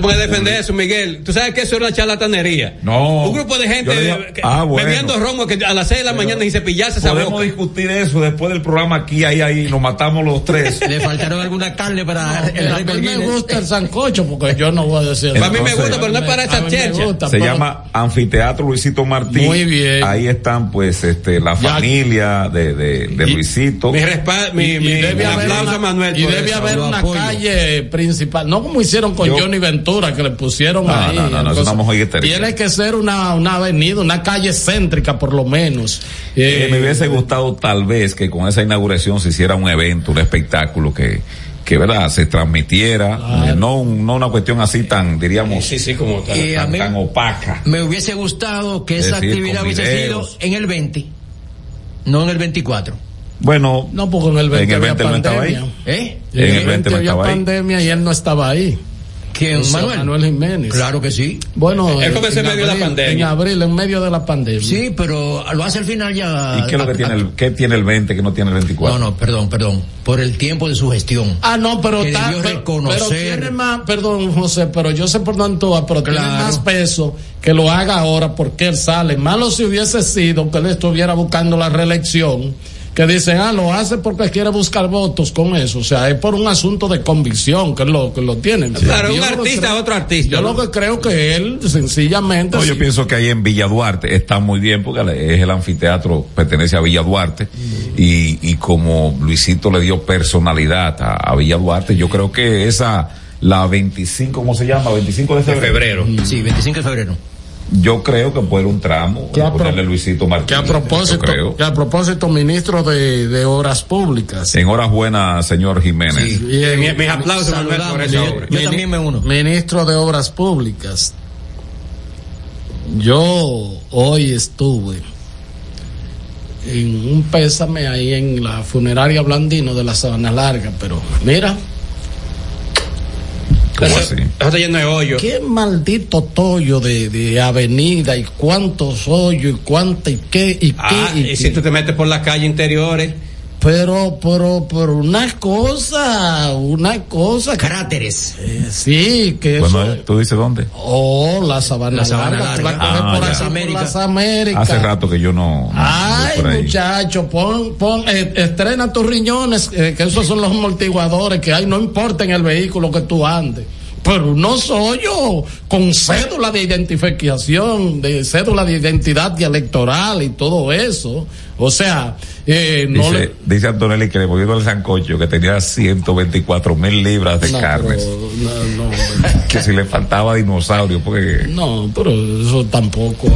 [SPEAKER 15] No pongas a defender eso, Miguel. Tú sabes que eso es una charlatanería.
[SPEAKER 12] No.
[SPEAKER 15] Un grupo de gente
[SPEAKER 12] digo-
[SPEAKER 15] que-
[SPEAKER 12] Ah, bueno.
[SPEAKER 15] bebiendo romo que a las 6 de la mañana y cepillarse esa
[SPEAKER 12] podemos
[SPEAKER 15] boca.
[SPEAKER 12] discutir eso después del programa aquí ahí ahí nos matamos los tres
[SPEAKER 13] Le faltaron alguna carne para el
[SPEAKER 14] a mí me gusta el sancocho porque yo no voy a decir.
[SPEAKER 15] Para mí me
[SPEAKER 12] Entonces-
[SPEAKER 15] gusta, pero no es para
[SPEAKER 14] A
[SPEAKER 15] esa chercha.
[SPEAKER 12] se
[SPEAKER 14] pero-
[SPEAKER 12] llama Anfiteatro Luisito Martí.
[SPEAKER 14] Muy bien.
[SPEAKER 12] Ahí están, pues, este, la
[SPEAKER 14] Ya-
[SPEAKER 12] familia de, de, de
[SPEAKER 14] Y-
[SPEAKER 12] Luisito.
[SPEAKER 15] Mi, respa- mi,
[SPEAKER 14] Y- debe
[SPEAKER 15] aplauso
[SPEAKER 14] una-
[SPEAKER 15] a Manuel.
[SPEAKER 14] Y debe
[SPEAKER 15] eso.
[SPEAKER 14] haber una
[SPEAKER 13] apoyo.
[SPEAKER 14] calle principal, no como hicieron con
[SPEAKER 12] Yo-
[SPEAKER 14] Johnny Ventura estructura que le pusieron
[SPEAKER 12] No,
[SPEAKER 14] ahí.
[SPEAKER 12] no, no, no, es
[SPEAKER 14] Entonces. Tiene que ser una, una avenida, una calle céntrica por lo menos.
[SPEAKER 12] Eh,
[SPEAKER 14] Eh,
[SPEAKER 12] me hubiese gustado tal vez que con esa inauguración se hiciera un evento, un espectáculo que, que verdad, se transmitiera, eh, no, un- no una cuestión así tan, diríamos,
[SPEAKER 15] Sí, sí, como.
[SPEAKER 13] Y a
[SPEAKER 12] tan,
[SPEAKER 13] mí-
[SPEAKER 12] tan opaca.
[SPEAKER 13] Me hubiese gustado que esa
[SPEAKER 12] Decir,
[SPEAKER 13] actividad hubiese
[SPEAKER 12] videos.
[SPEAKER 13] sido en el 20, no en el 24.
[SPEAKER 12] Bueno,
[SPEAKER 14] no, porque en el 20
[SPEAKER 12] en el
[SPEAKER 14] había
[SPEAKER 12] 20 no estaba
[SPEAKER 14] pandemia.
[SPEAKER 12] ahí.
[SPEAKER 13] ¿Eh?
[SPEAKER 12] En el 20 no
[SPEAKER 14] había
[SPEAKER 12] estaba ahí.
[SPEAKER 14] pandemia y él no estaba ahí.
[SPEAKER 13] ¿Quién, Manuel?
[SPEAKER 14] Manuel Jiménez.
[SPEAKER 13] Claro que sí.
[SPEAKER 14] Bueno,
[SPEAKER 15] Él comenzó en medio de la
[SPEAKER 14] abril-
[SPEAKER 15] pandemia.
[SPEAKER 14] En abril, en medio de la pandemia.
[SPEAKER 13] Sí, pero lo hace al final ya.
[SPEAKER 12] ¿Y qué es lo que tiene el, qué tiene el 20 que no tiene el 24?
[SPEAKER 13] No, no, perdón, perdón. Por el tiempo de su gestión.
[SPEAKER 14] Ah, no, pero
[SPEAKER 13] Que
[SPEAKER 14] pero,
[SPEAKER 13] reconocer.
[SPEAKER 14] pero tiene más, perdón, José, pero yo sé por tanto, pero tiene más peso que lo haga ahora porque él sale. Malo si hubiese sido que él estuviera buscando la reelección, que dicen, ah, lo hace porque quiere buscar votos con eso. O sea, es por un asunto de convicción que lo, que lo tienen.
[SPEAKER 15] Claro, un
[SPEAKER 14] Yo
[SPEAKER 15] artista,
[SPEAKER 14] creo-
[SPEAKER 15] otro artista.
[SPEAKER 14] Yo lo que creo que él, sencillamente.
[SPEAKER 12] No, yo pienso que ahí en Villa Duarte está muy bien porque es el anfiteatro, pertenece a Villa Duarte y, y como Luisito le dio personalidad a, a Villa Duarte, yo creo que esa, la 25, ¿cómo se llama? 25 de
[SPEAKER 15] De
[SPEAKER 12] febrero.
[SPEAKER 15] febrero.
[SPEAKER 13] Sí, 25 de febrero.
[SPEAKER 12] Yo creo que puede un tramo,
[SPEAKER 14] Que a
[SPEAKER 12] ponerle Luisito
[SPEAKER 14] que
[SPEAKER 12] Martínez.
[SPEAKER 14] a
[SPEAKER 12] yo
[SPEAKER 14] propósito,
[SPEAKER 12] creo.
[SPEAKER 14] que a propósito, ministro de, de Obras Públicas.
[SPEAKER 12] En horas buenas, señor Jiménez.
[SPEAKER 13] Sí.
[SPEAKER 14] Y
[SPEAKER 15] Mis aplausos, por esa obra.
[SPEAKER 13] Yo también me uno.
[SPEAKER 14] Ministro de Obras Públicas. Yo hoy estuve en un pésame ahí en la funeraria Blandino de la Sabana Larga, pero mira,
[SPEAKER 12] ¿Cómo
[SPEAKER 15] Eso,
[SPEAKER 12] así?
[SPEAKER 15] eso está lleno de hoyo.
[SPEAKER 14] qué maldito tollo de, de avenida y cuántos hoyos y cuánta y qué y
[SPEAKER 15] Ah,
[SPEAKER 14] qué. y
[SPEAKER 15] y
[SPEAKER 14] qué.
[SPEAKER 15] si tú te metes por las calles interiores,
[SPEAKER 14] Pero, pero, pero una cosa, una cosa.
[SPEAKER 13] Cráteres.
[SPEAKER 14] eh, sí, que eso.
[SPEAKER 12] Bueno, ¿tú dices dónde?
[SPEAKER 14] Oh, la sabana,
[SPEAKER 13] La Sabana
[SPEAKER 14] larga,
[SPEAKER 13] Larga.
[SPEAKER 12] Ah,
[SPEAKER 14] por las Américas.
[SPEAKER 12] Hace rato que yo no. no
[SPEAKER 14] Ay, muchacho, pon, pon, eh, estrena tus riñones, eh, que esos son los amortiguadores que hay, no importa en el vehículo que tú andes. Pero no soy yo, con cédula de identificación, de cédula de identidad y electoral y todo eso. O sea, eh, no
[SPEAKER 12] dice,
[SPEAKER 14] le...
[SPEAKER 12] dice Antonelli que le volvió el sancocho que tenía 124 mil libras de
[SPEAKER 14] No,
[SPEAKER 12] carne.
[SPEAKER 14] pero, no, no,
[SPEAKER 12] Que si le faltaba dinosaurio, porque
[SPEAKER 14] no, pero eso tampoco,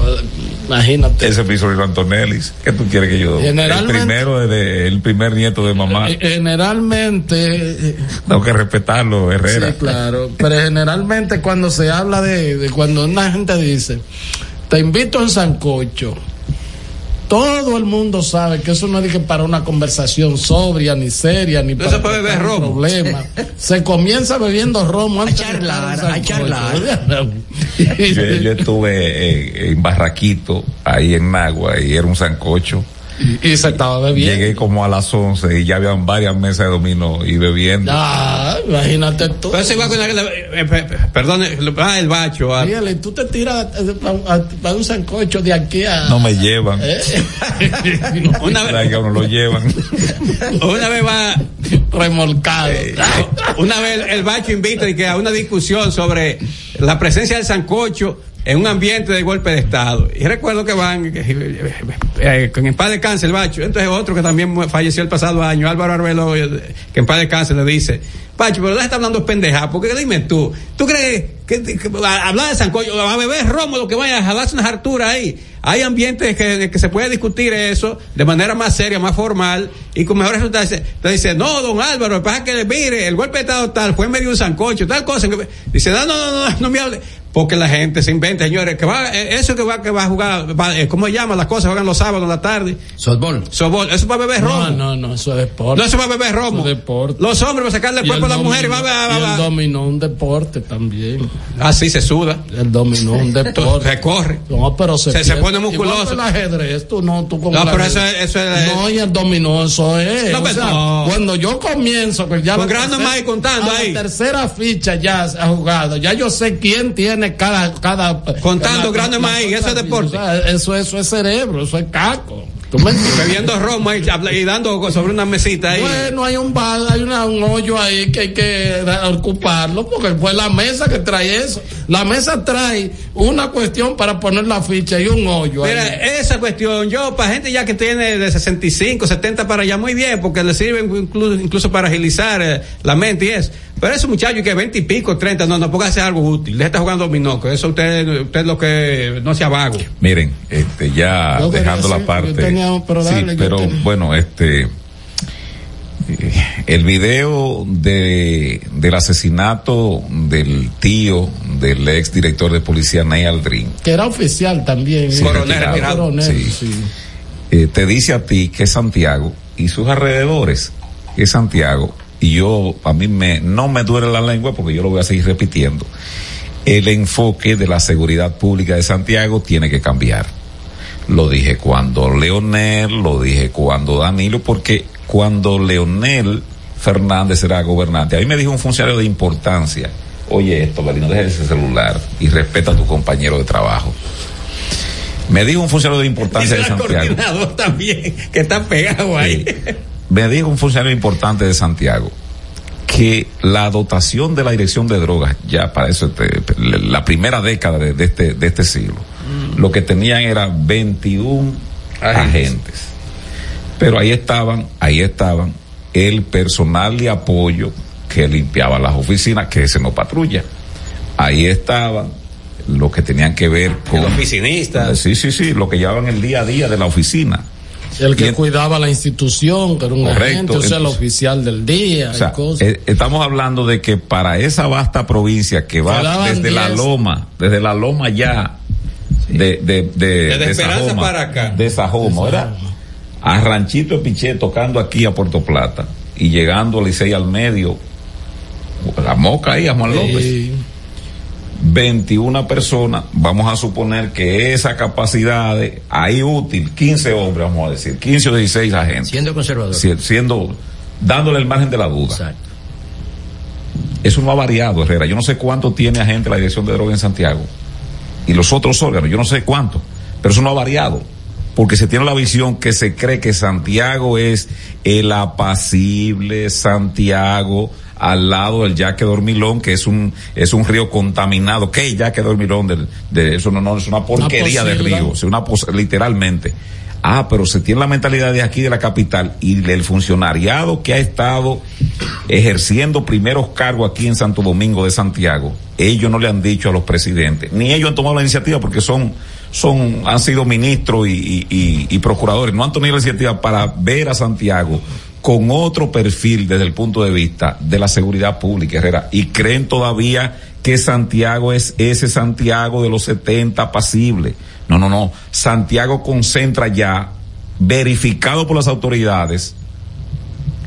[SPEAKER 14] imagínate.
[SPEAKER 12] ese piso de Antonelli. ¿Qué tú quieres que yo? El
[SPEAKER 14] Generalmente-
[SPEAKER 12] primero, de, el primer nieto de mamá.
[SPEAKER 14] Eh, Generalmente, eh,
[SPEAKER 12] Tengo que respetarlo, Herrera.
[SPEAKER 14] Sí, claro. Pero generalmente cuando se habla de, de cuando una gente dice, te invito en Sancocho, todo el mundo sabe que eso no es para una conversación sobria, ni seria, ni
[SPEAKER 15] No
[SPEAKER 14] para
[SPEAKER 15] se puede beber romo.
[SPEAKER 14] problema. Se comienza bebiendo romo antes de
[SPEAKER 13] charlar, a
[SPEAKER 14] sancocho.
[SPEAKER 12] Yo, yo estuve en, en Barraquito, ahí en Nagua, y era un sancocho.
[SPEAKER 14] Y, se estaba bebiendo.
[SPEAKER 12] Llegué como a las 11 y ya habían varias mesas de dominó y bebiendo.
[SPEAKER 14] Ah, imagínate tú.
[SPEAKER 15] Pero eso igual que una- eh, pe- perdón, eh, ah, el bacho. ah.
[SPEAKER 14] Fíjale, tú te tiras para un sancocho de aquí a...
[SPEAKER 12] No me llevan.
[SPEAKER 14] ¿Eh?
[SPEAKER 15] Una vez,
[SPEAKER 12] uno lo llevan.
[SPEAKER 15] una vez va,
[SPEAKER 14] remolcado.
[SPEAKER 15] una vez el bacho invita y que a una discusión sobre la presencia del sancocho en un ambiente de golpe de estado. Y recuerdo que van, eh, eh, con en paz de cáncer bacho. Entonces otro que también falleció el pasado año, Álvaro Arbelo, eh, que en paz de cáncer le dice, Pacho, pero estar hablando pendeja, porque dime tú, ¿tú crees que, que- hablar de sancocho, a beber romo, lo que vaya, a jalarse unas harturas ahí? Hay ambientes que, que se puede discutir eso de manera más seria, más formal, y con mejores resultados. Te dice, no, don Álvaro, pasa que, mire, el golpe de estado tal, fue medio un sancocho, tal cosa. dice, no, no, no, no, no me hable. Porque la gente se inventa, señores, que va, eh, eso que va, que va a jugar, va, eh, ¿cómo se llama? Las cosas juegan los sábados en la tarde.
[SPEAKER 13] Softball.
[SPEAKER 15] Softball, eso para beber romo.
[SPEAKER 14] No, no, no, eso es deporte.
[SPEAKER 15] No, eso para beber romo.
[SPEAKER 14] Eso es deporte.
[SPEAKER 15] Los hombres para sacarle el
[SPEAKER 14] Y
[SPEAKER 15] cuerpo a las
[SPEAKER 14] dominó-
[SPEAKER 15] mujeres, va, va, va,
[SPEAKER 14] y
[SPEAKER 15] va.
[SPEAKER 14] el dominó un deporte también.
[SPEAKER 15] Así se suda.
[SPEAKER 14] El dominó un deporte.
[SPEAKER 15] Se corre.
[SPEAKER 14] No, pero se,
[SPEAKER 15] Se- se pone musculoso.
[SPEAKER 14] el ajedrez, tú no, tú como
[SPEAKER 15] No, pero eso es- eso es-
[SPEAKER 14] No, y el dominó, eso es.
[SPEAKER 15] No,
[SPEAKER 14] o
[SPEAKER 15] pero
[SPEAKER 14] sea,
[SPEAKER 15] no.
[SPEAKER 14] Cuando yo comienzo, que ya
[SPEAKER 15] Con
[SPEAKER 14] la
[SPEAKER 15] grano más y contando
[SPEAKER 14] a
[SPEAKER 15] ahí.
[SPEAKER 14] La tercera ficha ya se ha jugado. Ya yo sé quién tiene cada. cada
[SPEAKER 15] Contando
[SPEAKER 14] la-
[SPEAKER 15] grano ahí,
[SPEAKER 14] la-
[SPEAKER 15] eso es deporte.
[SPEAKER 14] o sea, eso, eso es cerebro, eso es caco.
[SPEAKER 15] Bebiendo romo habla- y dando sobre una mesita ahí.
[SPEAKER 14] Bueno, hay un bar, hay una- un hoyo ahí que hay que ocuparlo porque fue la mesa que trae eso. La mesa trae una cuestión para poner la ficha y un hoyo.
[SPEAKER 15] Mira,
[SPEAKER 14] ahí.
[SPEAKER 15] esa cuestión, yo, para gente ya que tiene de 65, 70 para allá, muy bien, porque le sirve incluso, incluso para agilizar eh, la mente y eso. Pero ese muchacho que 20 y pico, 30, no, no, póngase algo útil. Le está jugando dominó, que eso usted, usted lo que no sea vago.
[SPEAKER 12] Miren, este, ya
[SPEAKER 14] Yo
[SPEAKER 12] dejando la parte.
[SPEAKER 14] yo tenía- pero
[SPEAKER 12] sí,
[SPEAKER 14] dale, yo
[SPEAKER 12] pero
[SPEAKER 14] tenía-
[SPEAKER 12] bueno, este, eh, el video de, del asesinato del tío del ex director de policía Ney Aldrin,
[SPEAKER 14] Que era oficial también.
[SPEAKER 12] Sí,
[SPEAKER 14] ¿eh?
[SPEAKER 12] Coronel, retirado.
[SPEAKER 14] coronel,
[SPEAKER 12] Sí.
[SPEAKER 14] sí.
[SPEAKER 12] eh, te dice a ti que Santiago y sus alrededores es Santiago y yo a mí me no me duele la lengua porque yo lo voy a seguir repitiendo. El enfoque de la seguridad pública de Santiago tiene que cambiar. Lo dije cuando Leonel lo dije cuando Danilo porque cuando Leonel Fernández era gobernante a mí me dijo un funcionario de importancia oye esto Belino deja ese celular y respeta a tu compañero de trabajo. Me dijo un funcionario de importancia de Santiago.
[SPEAKER 15] coordinador también, que está pegado ahí.
[SPEAKER 12] Me dijo un funcionario importante de Santiago que la dotación de la dirección de drogas, ya para eso, este, la primera década de, de este, de este siglo, lo que tenían era 21 agentes. Pero ahí estaban, ahí estaban el personal de apoyo que limpiaba las oficinas, que ese no patrulla. Ahí estaban los que tenían que ver con...
[SPEAKER 15] oficinistas.
[SPEAKER 12] Sí, sí, sí, lo que llevaban el día a día de la oficina.
[SPEAKER 14] El que
[SPEAKER 12] Y en-
[SPEAKER 14] cuidaba la institución, que era un
[SPEAKER 12] Correcto,
[SPEAKER 14] agente, o sea, el
[SPEAKER 12] entonces-
[SPEAKER 14] oficial del día
[SPEAKER 12] O sea,
[SPEAKER 14] y cosas.
[SPEAKER 12] eh, estamos hablando de que para esa vasta provincia que va
[SPEAKER 14] Quedaban
[SPEAKER 12] desde la
[SPEAKER 14] 10.
[SPEAKER 12] loma, desde la loma ya, de, de, de,
[SPEAKER 15] Desde Esperanza
[SPEAKER 12] Sajoma,
[SPEAKER 15] para acá.
[SPEAKER 12] De Sajoma, ¿verdad? A Ranchito de Piché tocando aquí a Puerto Plata y llegando a Licey al medio, la moca ahí a Juan López.
[SPEAKER 14] Sí.
[SPEAKER 12] 21 personas, vamos a suponer que esa capacidad de ahí útil, 15 hombres, vamos a decir, 15 o 16 agentes.
[SPEAKER 13] Siendo conservador.
[SPEAKER 12] Si- siendo, dándole el margen de la duda.
[SPEAKER 13] Exacto.
[SPEAKER 12] Eso no ha variado, Herrera. Yo no sé cuánto tiene agente la dirección de droga en Santiago. Y los otros órganos, yo no sé cuánto. Pero eso no ha variado. Porque se tiene la visión que se cree que Santiago es el apacible Santiago al lado del Yaque Dormilón, que es un, es un río contaminado. ¿Qué Yaque Dormilón? Del- de, eso no, no, es una porquería de río. Es una pos- literalmente. Ah, pero se tiene la mentalidad de aquí de la capital y del funcionariado que ha estado ejerciendo primeros cargos aquí en Santo Domingo de Santiago. Ellos no le han dicho a los presidentes, ni ellos han tomado la iniciativa porque son, son, han sido ministros y, y- y- procuradores, no han tomado la iniciativa para ver a Santiago con otro perfil desde el punto de vista de la seguridad pública, Herrera, y creen todavía que Santiago es ese Santiago de los 70 apacible. No, no, no. Santiago concentra ya, verificado por las autoridades,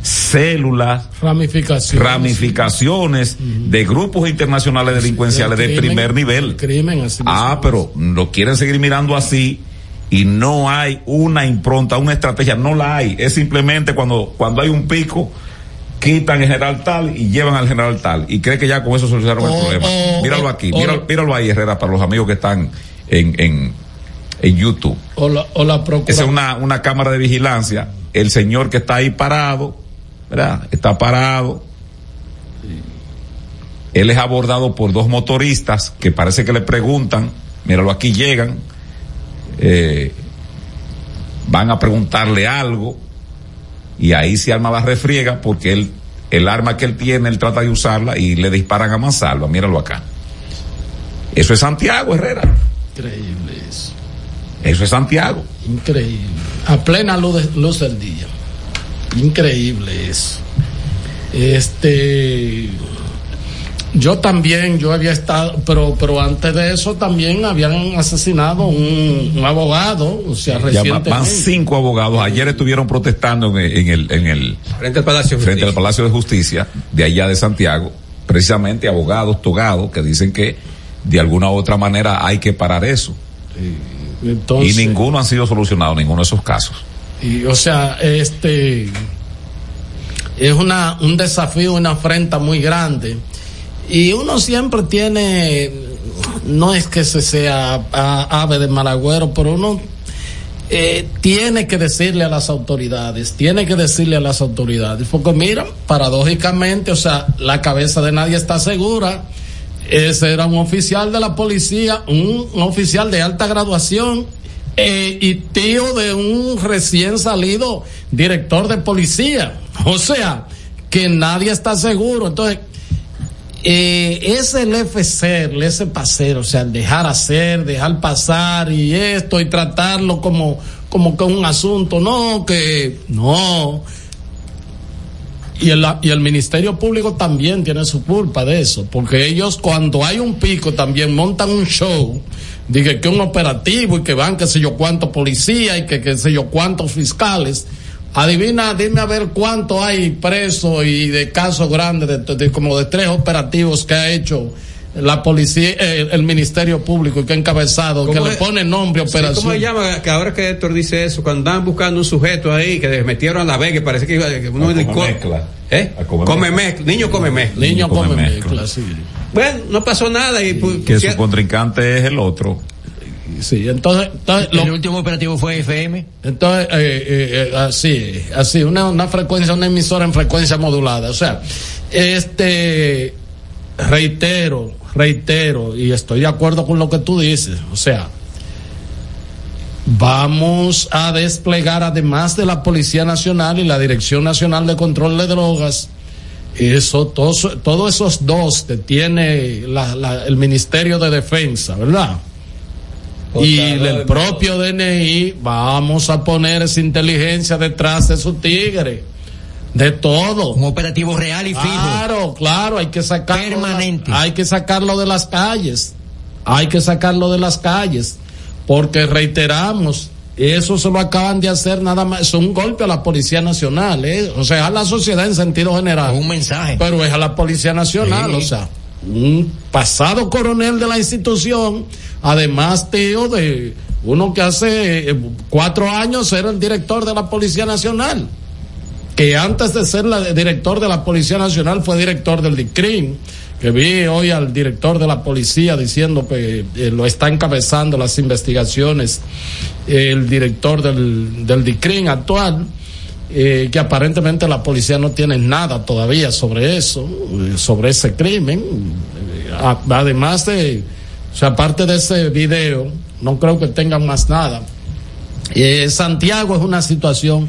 [SPEAKER 12] células,
[SPEAKER 14] Ramificaciones.
[SPEAKER 12] ramificaciones de grupos internacionales delincuenciales de
[SPEAKER 14] Del crimen,
[SPEAKER 12] primer nivel.
[SPEAKER 14] del crimen, así
[SPEAKER 12] Ah, pero lo quieren seguir mirando así y no hay una impronta, una estrategia, no la hay. Es simplemente cuando, cuando hay un pico, quitan el general tal y llevan al general tal y cree que ya con eso solucionaron el
[SPEAKER 14] O-
[SPEAKER 12] problema.
[SPEAKER 14] o-
[SPEAKER 12] míralo aquí,
[SPEAKER 14] o-
[SPEAKER 12] míralo, míralo ahí, Herrera, para los amigos que están en, en, en YouTube.
[SPEAKER 14] O la, o la
[SPEAKER 12] Esa es una, una cámara de vigilancia. El señor que está ahí parado, ¿verdad? Está parado. Él es abordado por dos motoristas que parece que le preguntan, míralo aquí llegan, eh, van a preguntarle algo y ahí se arma la refriega porque él, el arma que él tiene, él trata de usarla y le disparan a mansalva, míralo acá. Eso es Santiago Herrera,
[SPEAKER 14] Increíble eso.
[SPEAKER 12] eso es Santiago.
[SPEAKER 14] Increíble. A plena luz, luz del día. Increíble eso. Este. Yo también, yo había estado, pero, pero antes de eso también habían asesinado un, un abogado, o sea, recientemente.
[SPEAKER 12] van cinco abogados. Ayer estuvieron protestando en, en el, en el
[SPEAKER 15] Frente al Palacio de
[SPEAKER 12] frente al
[SPEAKER 15] Justicia.
[SPEAKER 12] Palacio de Justicia de allá de Santiago, precisamente abogados togados que dicen que de alguna u otra manera hay que parar eso.
[SPEAKER 14] Entonces,
[SPEAKER 12] y ninguno han sido solucionados, ninguno de esos casos.
[SPEAKER 14] Y, o sea, este es una un desafío, una afrenta muy grande. Y uno siempre tiene, no es que se sea ave de malagüero, pero uno eh, tiene que decirle a las autoridades, tiene que decirle a las autoridades, porque mira, paradójicamente, o sea, la cabeza de nadie está segura. Ese era un oficial de la policía, un, un oficial de alta graduación eh, y tío de un recién salido director de policía. O sea, que nadie está seguro. Entonces, eh, es el FC, el ese pasero, o sea, el dejar hacer, dejar pasar y esto y tratarlo como, como que un asunto, no, que no. Y el, y el Ministerio Público también tiene su culpa de eso, porque ellos cuando hay un pico también montan un show, dije que un operativo y que van qué sé yo cuántos policías y que qué sé yo cuántos fiscales. Adivina, dime a ver cuánto hay presos y de casos grandes, de, de- como de tres operativos que ha hecho la policía, eh, el Ministerio Público y que ha encabezado, que
[SPEAKER 15] ¿Cómo
[SPEAKER 14] le pone nombre,
[SPEAKER 15] Sí,
[SPEAKER 14] operación.
[SPEAKER 15] ¿Cómo se llama? Que ahora que Héctor dice eso, cuando andan buscando un sujeto ahí que les metieron a la vega, que parece que iba que uno licor- ¿Eh? Come mezcla. Niño come mezcla.
[SPEAKER 14] Niño come
[SPEAKER 12] mezcla,
[SPEAKER 14] sí.
[SPEAKER 15] Bueno, no pasó nada y pues,
[SPEAKER 12] Que
[SPEAKER 15] si-
[SPEAKER 12] su contrincante es el otro.
[SPEAKER 14] Sí, entonces, entonces
[SPEAKER 13] El último operativo fue FM.
[SPEAKER 14] Entonces, eh, eh, eh, así, así, una, una frecuencia, una emisora en frecuencia modulada. O sea, este, reitero, reitero, y estoy de acuerdo con lo que tú dices. O sea, vamos a desplegar, además de la Policía Nacional y la Dirección Nacional de Control de Drogas, eso, todos, esos dos que tiene la- la- el Ministerio de Defensa, ¿verdad? y el propio DNI, vamos a poner esa inteligencia detrás de esos tigres. De todo.
[SPEAKER 13] Un operativo real y fijo.
[SPEAKER 14] Claro, claro, hay que sacarlo.
[SPEAKER 13] Permanente.
[SPEAKER 14] Hay que sacarlo de las calles. Hay que sacarlo de las calles. Porque reiteramos, eso se lo acaban de hacer nada más. Es un golpe a la Policía Nacional, ¿eh? O sea, a la sociedad en sentido general.
[SPEAKER 13] Un mensaje.
[SPEAKER 14] Pero es a la Policía Nacional,
[SPEAKER 13] Sí.
[SPEAKER 14] o sea, un pasado coronel de la institución, además tío de uno que hace eh, cuatro años era el director de la Policía Nacional, que antes de ser la, director de la Policía Nacional fue director del DICRIM, que vi hoy al director de la policía diciendo que eh, lo está encabezando las investigaciones el director del, del DICRIM actual eh, que aparentemente la policía no tiene nada todavía sobre eso, eh, sobre ese crimen. Además de, o sea, aparte de ese video, no creo que tengan más nada. Santiago es una situación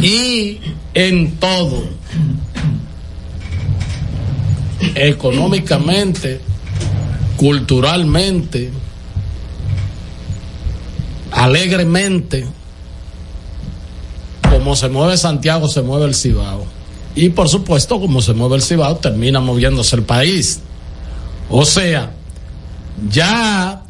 [SPEAKER 14] y en todo, económicamente, culturalmente, alegremente, como se mueve Santiago, se mueve el Cibao. Y por supuesto, como se mueve el Cibao, termina moviéndose el país. O sea, ya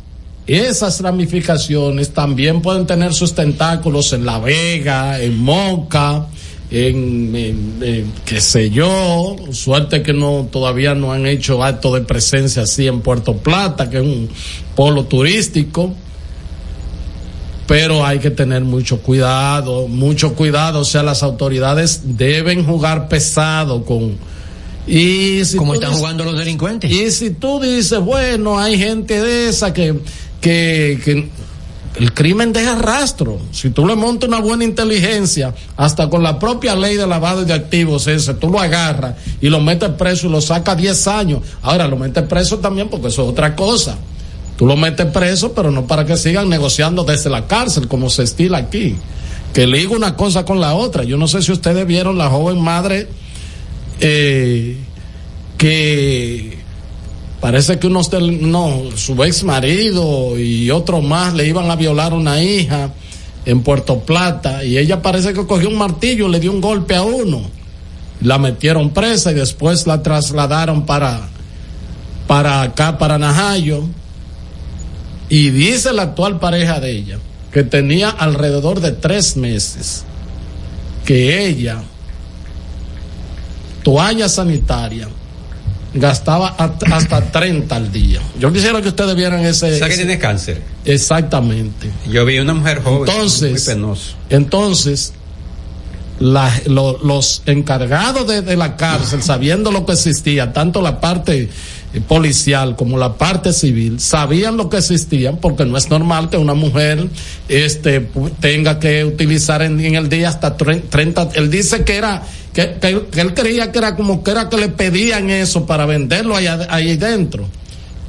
[SPEAKER 14] esas ramificaciones también pueden tener sus tentáculos en La Vega, en Moca, en, en- en qué sé yo, suerte que no todavía no han hecho acto de presencia así en Puerto Plata, que es un polo turístico. Pero hay que tener mucho cuidado, mucho cuidado, o sea, las autoridades deben jugar pesado con y si
[SPEAKER 13] Como están
[SPEAKER 14] dices-
[SPEAKER 13] jugando los delincuentes.
[SPEAKER 14] Y si tú dices, bueno, hay gente de esa que que, el crimen deja rastro. Si tú le montas una buena inteligencia, hasta con la propia ley de lavado de activos ese, tú lo agarras y lo metes preso y lo sacas 10 años. Ahora lo metes preso también porque eso es otra cosa. Tú lo metes preso, pero no para que sigan negociando desde la cárcel, como se estila aquí. Que liga una cosa con la otra. Yo no sé si ustedes vieron la joven madre eh, que parece que unos no, su ex marido y otro más le iban a violar una hija en Puerto Plata y ella parece que cogió un martillo le dio un golpe a uno. La metieron presa y después la trasladaron para, para acá, para Najayo. Y dice la actual pareja de ella que tenía alrededor de tres meses que ella, toalla sanitaria, gastaba hasta 30 al día. Yo quisiera que ustedes vieran ese.
[SPEAKER 15] ¿Sabes que
[SPEAKER 14] ese-
[SPEAKER 15] tiene cáncer?
[SPEAKER 14] Exactamente.
[SPEAKER 15] Yo vi una mujer joven.
[SPEAKER 14] Entonces,
[SPEAKER 15] muy penoso.
[SPEAKER 14] Entonces, la- lo- los encargados de, de la cárcel, sabiendo lo que existía, tanto la parte policial como la parte civil, sabían lo que existía, porque no es normal que una mujer este, tenga que utilizar en, el día hasta tre- 30. Él dice que era, que, él creía que era como que era que le pedían eso para venderlo allá, ahí dentro.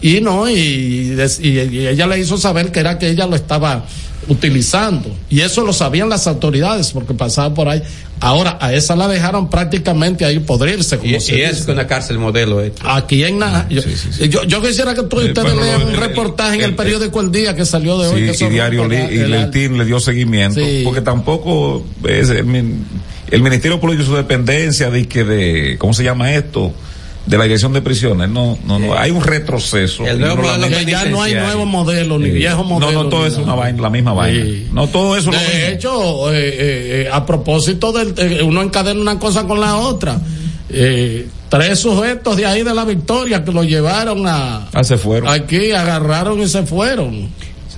[SPEAKER 14] Y no, y- y ella le hizo saber que era que ella lo estaba utilizando. Y eso lo sabían las autoridades porque pasaba por ahí. Ahora, a esa la dejaron prácticamente ahí podrirse. Como
[SPEAKER 15] y,
[SPEAKER 14] se
[SPEAKER 15] y es una cárcel modelo. eh.
[SPEAKER 14] Aquí en Naja. Yo, yo, yo quisiera que tú,
[SPEAKER 12] Eh,
[SPEAKER 14] ustedes
[SPEAKER 12] pero
[SPEAKER 14] lean un
[SPEAKER 12] el-
[SPEAKER 14] reportaje en el,
[SPEAKER 12] el-
[SPEAKER 14] periódico El Día que salió de hoy. que
[SPEAKER 12] Sí, y Diario Li- y
[SPEAKER 14] el-
[SPEAKER 12] Leitín le dio seguimiento,
[SPEAKER 14] Sí.
[SPEAKER 12] porque tampoco es el, min- el Ministerio Público y su dependencia de que de, ¿cómo se llama esto? De la dirección de prisiones, no, no, no, hay un retroceso.
[SPEAKER 15] El nuevo
[SPEAKER 12] no
[SPEAKER 14] que ya no hay nuevo modelo, ni
[SPEAKER 12] Sí.
[SPEAKER 14] viejo modelo.
[SPEAKER 12] No, no, todo es
[SPEAKER 14] nada.
[SPEAKER 12] una vaina, la misma vaina. No, todo eso es lo
[SPEAKER 14] De
[SPEAKER 12] mismo.
[SPEAKER 14] hecho, eh, eh, eh, a propósito del, eh, uno encadena una cosa con la otra. Eh, tres sujetos de ahí de la Victoria que lo llevaron a
[SPEAKER 12] Ah, se fueron.
[SPEAKER 14] aquí, agarraron y se fueron.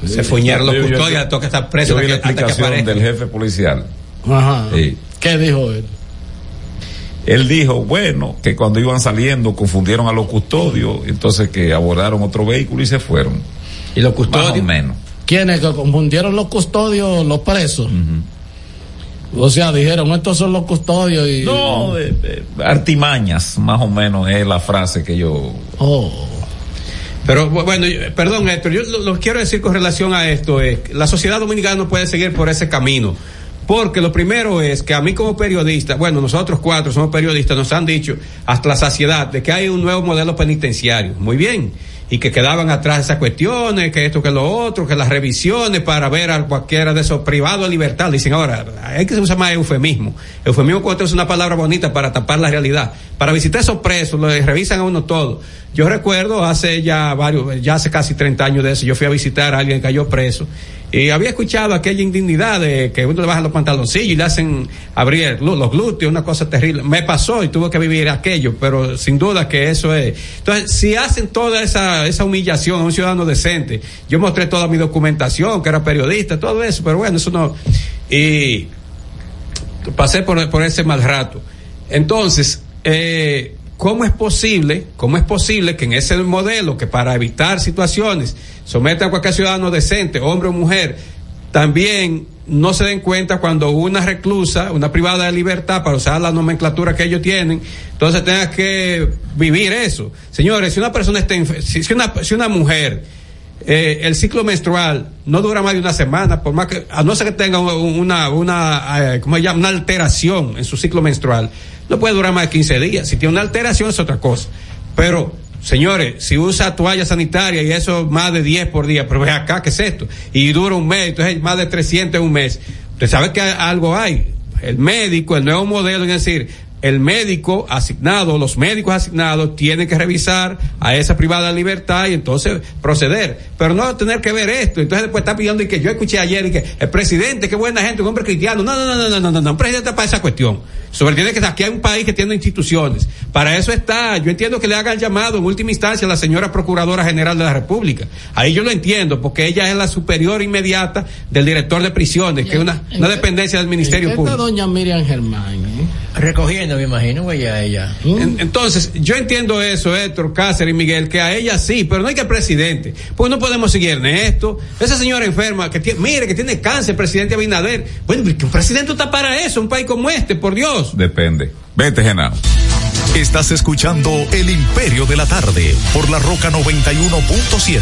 [SPEAKER 15] Se fuñaron los custodios, toca estar preso
[SPEAKER 12] Yo vi la explicación del jefe policial.
[SPEAKER 14] Ajá.
[SPEAKER 12] Sí.
[SPEAKER 14] ¿Qué dijo él?
[SPEAKER 12] Él dijo, bueno, que cuando iban saliendo confundieron a los custodios, entonces que abordaron otro vehículo y se fueron.
[SPEAKER 15] Y los
[SPEAKER 12] Más o
[SPEAKER 15] custodios.
[SPEAKER 12] menos.
[SPEAKER 14] ¿Quiénes que confundieron los custodios, los presos? O sea, dijeron, estos son los custodios y...
[SPEAKER 12] No, eh, eh, artimañas, más o menos es la frase que yo...
[SPEAKER 14] Oh.
[SPEAKER 15] Pero bu- bueno, yo- perdón Héctor, yo lo, quiero decir con relación a esto es que la sociedad dominicana no puede seguir por ese camino. Porque lo primero es que a mí como periodista, bueno, nosotros cuatro somos periodistas, nos han dicho hasta la saciedad de que hay un nuevo modelo penitenciario. Muy bien. Y que quedaban atrás esas cuestiones, que esto, que lo otro, que las revisiones para ver a cualquiera de esos privados de libertad. Dicen ahora, hay que usar más eufemismo. Eufemismo cuando es una palabra bonita para tapar la realidad. Para visitar esos presos, les revisan a uno todo. Yo recuerdo hace ya varios, ya hace casi 30 años de eso, yo fui a visitar a alguien que cayó preso. Y había escuchado aquella indignidad de que uno le baja los pantaloncillos y le hacen abrir los glúteos, una cosa terrible. Me pasó y tuve que vivir aquello, pero sin duda que eso es. Entonces, si hacen toda esa, esa humillación a un ciudadano decente, yo mostré toda mi documentación, que era periodista, todo eso, pero bueno, eso no. Y pasé por, por ese mal rato. Entonces, eh, ¿cómo es posible, cómo es posible que en ese modelo que para evitar situaciones someta a cualquier ciudadano decente, hombre o mujer, también no se den cuenta cuando una reclusa, una privada de libertad, para usar la nomenclatura que ellos tienen, entonces tenga que vivir eso. Señores, si una persona está, si, una, si una mujer, eh, el ciclo menstrual no dura más de una semana, por más que, a no ser que tenga un- una, una, eh, ¿cómo se llama? Una alteración en su ciclo menstrual, no puede durar más de 15 días. Si tiene una alteración es otra cosa. Pero, señores, si usa toalla sanitaria y eso más de 10 por día, pero ve acá, ¿qué es esto? Y dura un mes, entonces más de 300 en un mes. Usted sabe que algo hay. El médico, el nuevo modelo, es decir, el médico asignado, los médicos asignados tienen que revisar a esa privada libertad y entonces proceder. Pero no tener que ver esto. Entonces después está pidiendo y que yo escuché ayer y que el presidente, qué buena gente, un hombre cristiano. No, no, no, no, no, no, no, no. Un presidente para esa cuestión. Sobre tiene que aquí hay un país que tiene instituciones. Para eso está. Yo entiendo que le haga el llamado en última instancia a la señora Procuradora General de la República. Ahí yo lo entiendo, porque ella es la superior inmediata del director de prisiones, que es una, una dependencia del Ministerio
[SPEAKER 14] ¿Qué está
[SPEAKER 15] Público.
[SPEAKER 14] doña Miriam Germán? eh?
[SPEAKER 13] Recogiendo, me imagino, güey, a ella.
[SPEAKER 15] En- Entonces, yo entiendo eso, Héctor, Cáceres y Miguel, que a ella sí, pero no hay que al presidente. Pues no podemos seguir en esto. Esa señora enferma, que tiene, mire, que tiene cáncer, presidente Abinader. Bueno, que un presidente está para eso, un país como este, por Dios.
[SPEAKER 12] Depende. Vete, Genao.
[SPEAKER 11] Estás escuchando El Imperio de la Tarde por la Roca 91.7.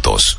[SPEAKER 20] puntos.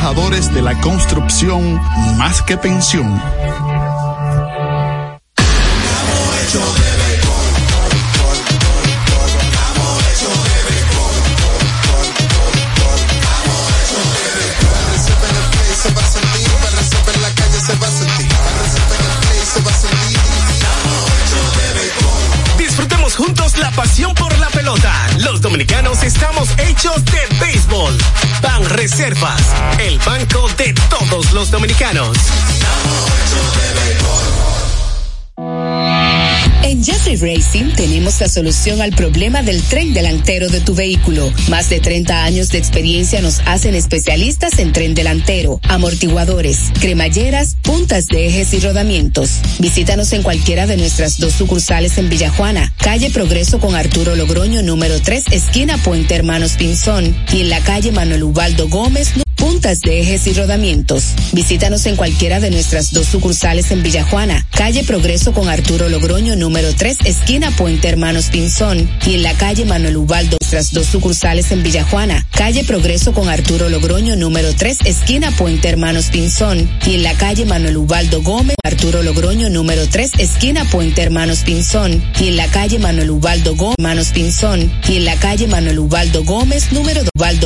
[SPEAKER 21] de la construcción más que pensión.
[SPEAKER 8] Disfrutemos juntos la pasión por Los dominicanos estamos hechos de béisbol. Ban Reservas, el banco de todos los dominicanos.
[SPEAKER 22] En Jeffrey Racing tenemos la solución al problema del tren delantero de tu vehículo. Más de 30 años de experiencia nos hacen especialistas en tren delantero, amortiguadores, cremalleras, puntas de ejes y rodamientos. Visítanos en cualquiera de nuestras dos sucursales en Villajuana, calle Progreso con Arturo Logroño número 3, esquina Puente Hermanos Pinzón, y en la calle Manuel Ubaldo Gómez, puntas de ejes y rodamientos. Visítanos en cualquiera de nuestras dos sucursales en Villajuana, calle Progreso con Arturo Logroño número 3, esquina Puente Hermanos Pinzón, y en la calle Manuel Ubaldo, nuestras dos sucursales en Villajuana, calle Progreso con Arturo Logroño número 3, esquina Puente Hermanos Pinzón, y en la calle Manuel Ubaldo Gómez, Arturo Logroño número 3, esquina Puente Hermanos Pinzón, y en la calle Manuel Ubaldo Gómez, Hermanos Pinzón, y en la calle Manuel Ubaldo Gómez número 2, Ubaldo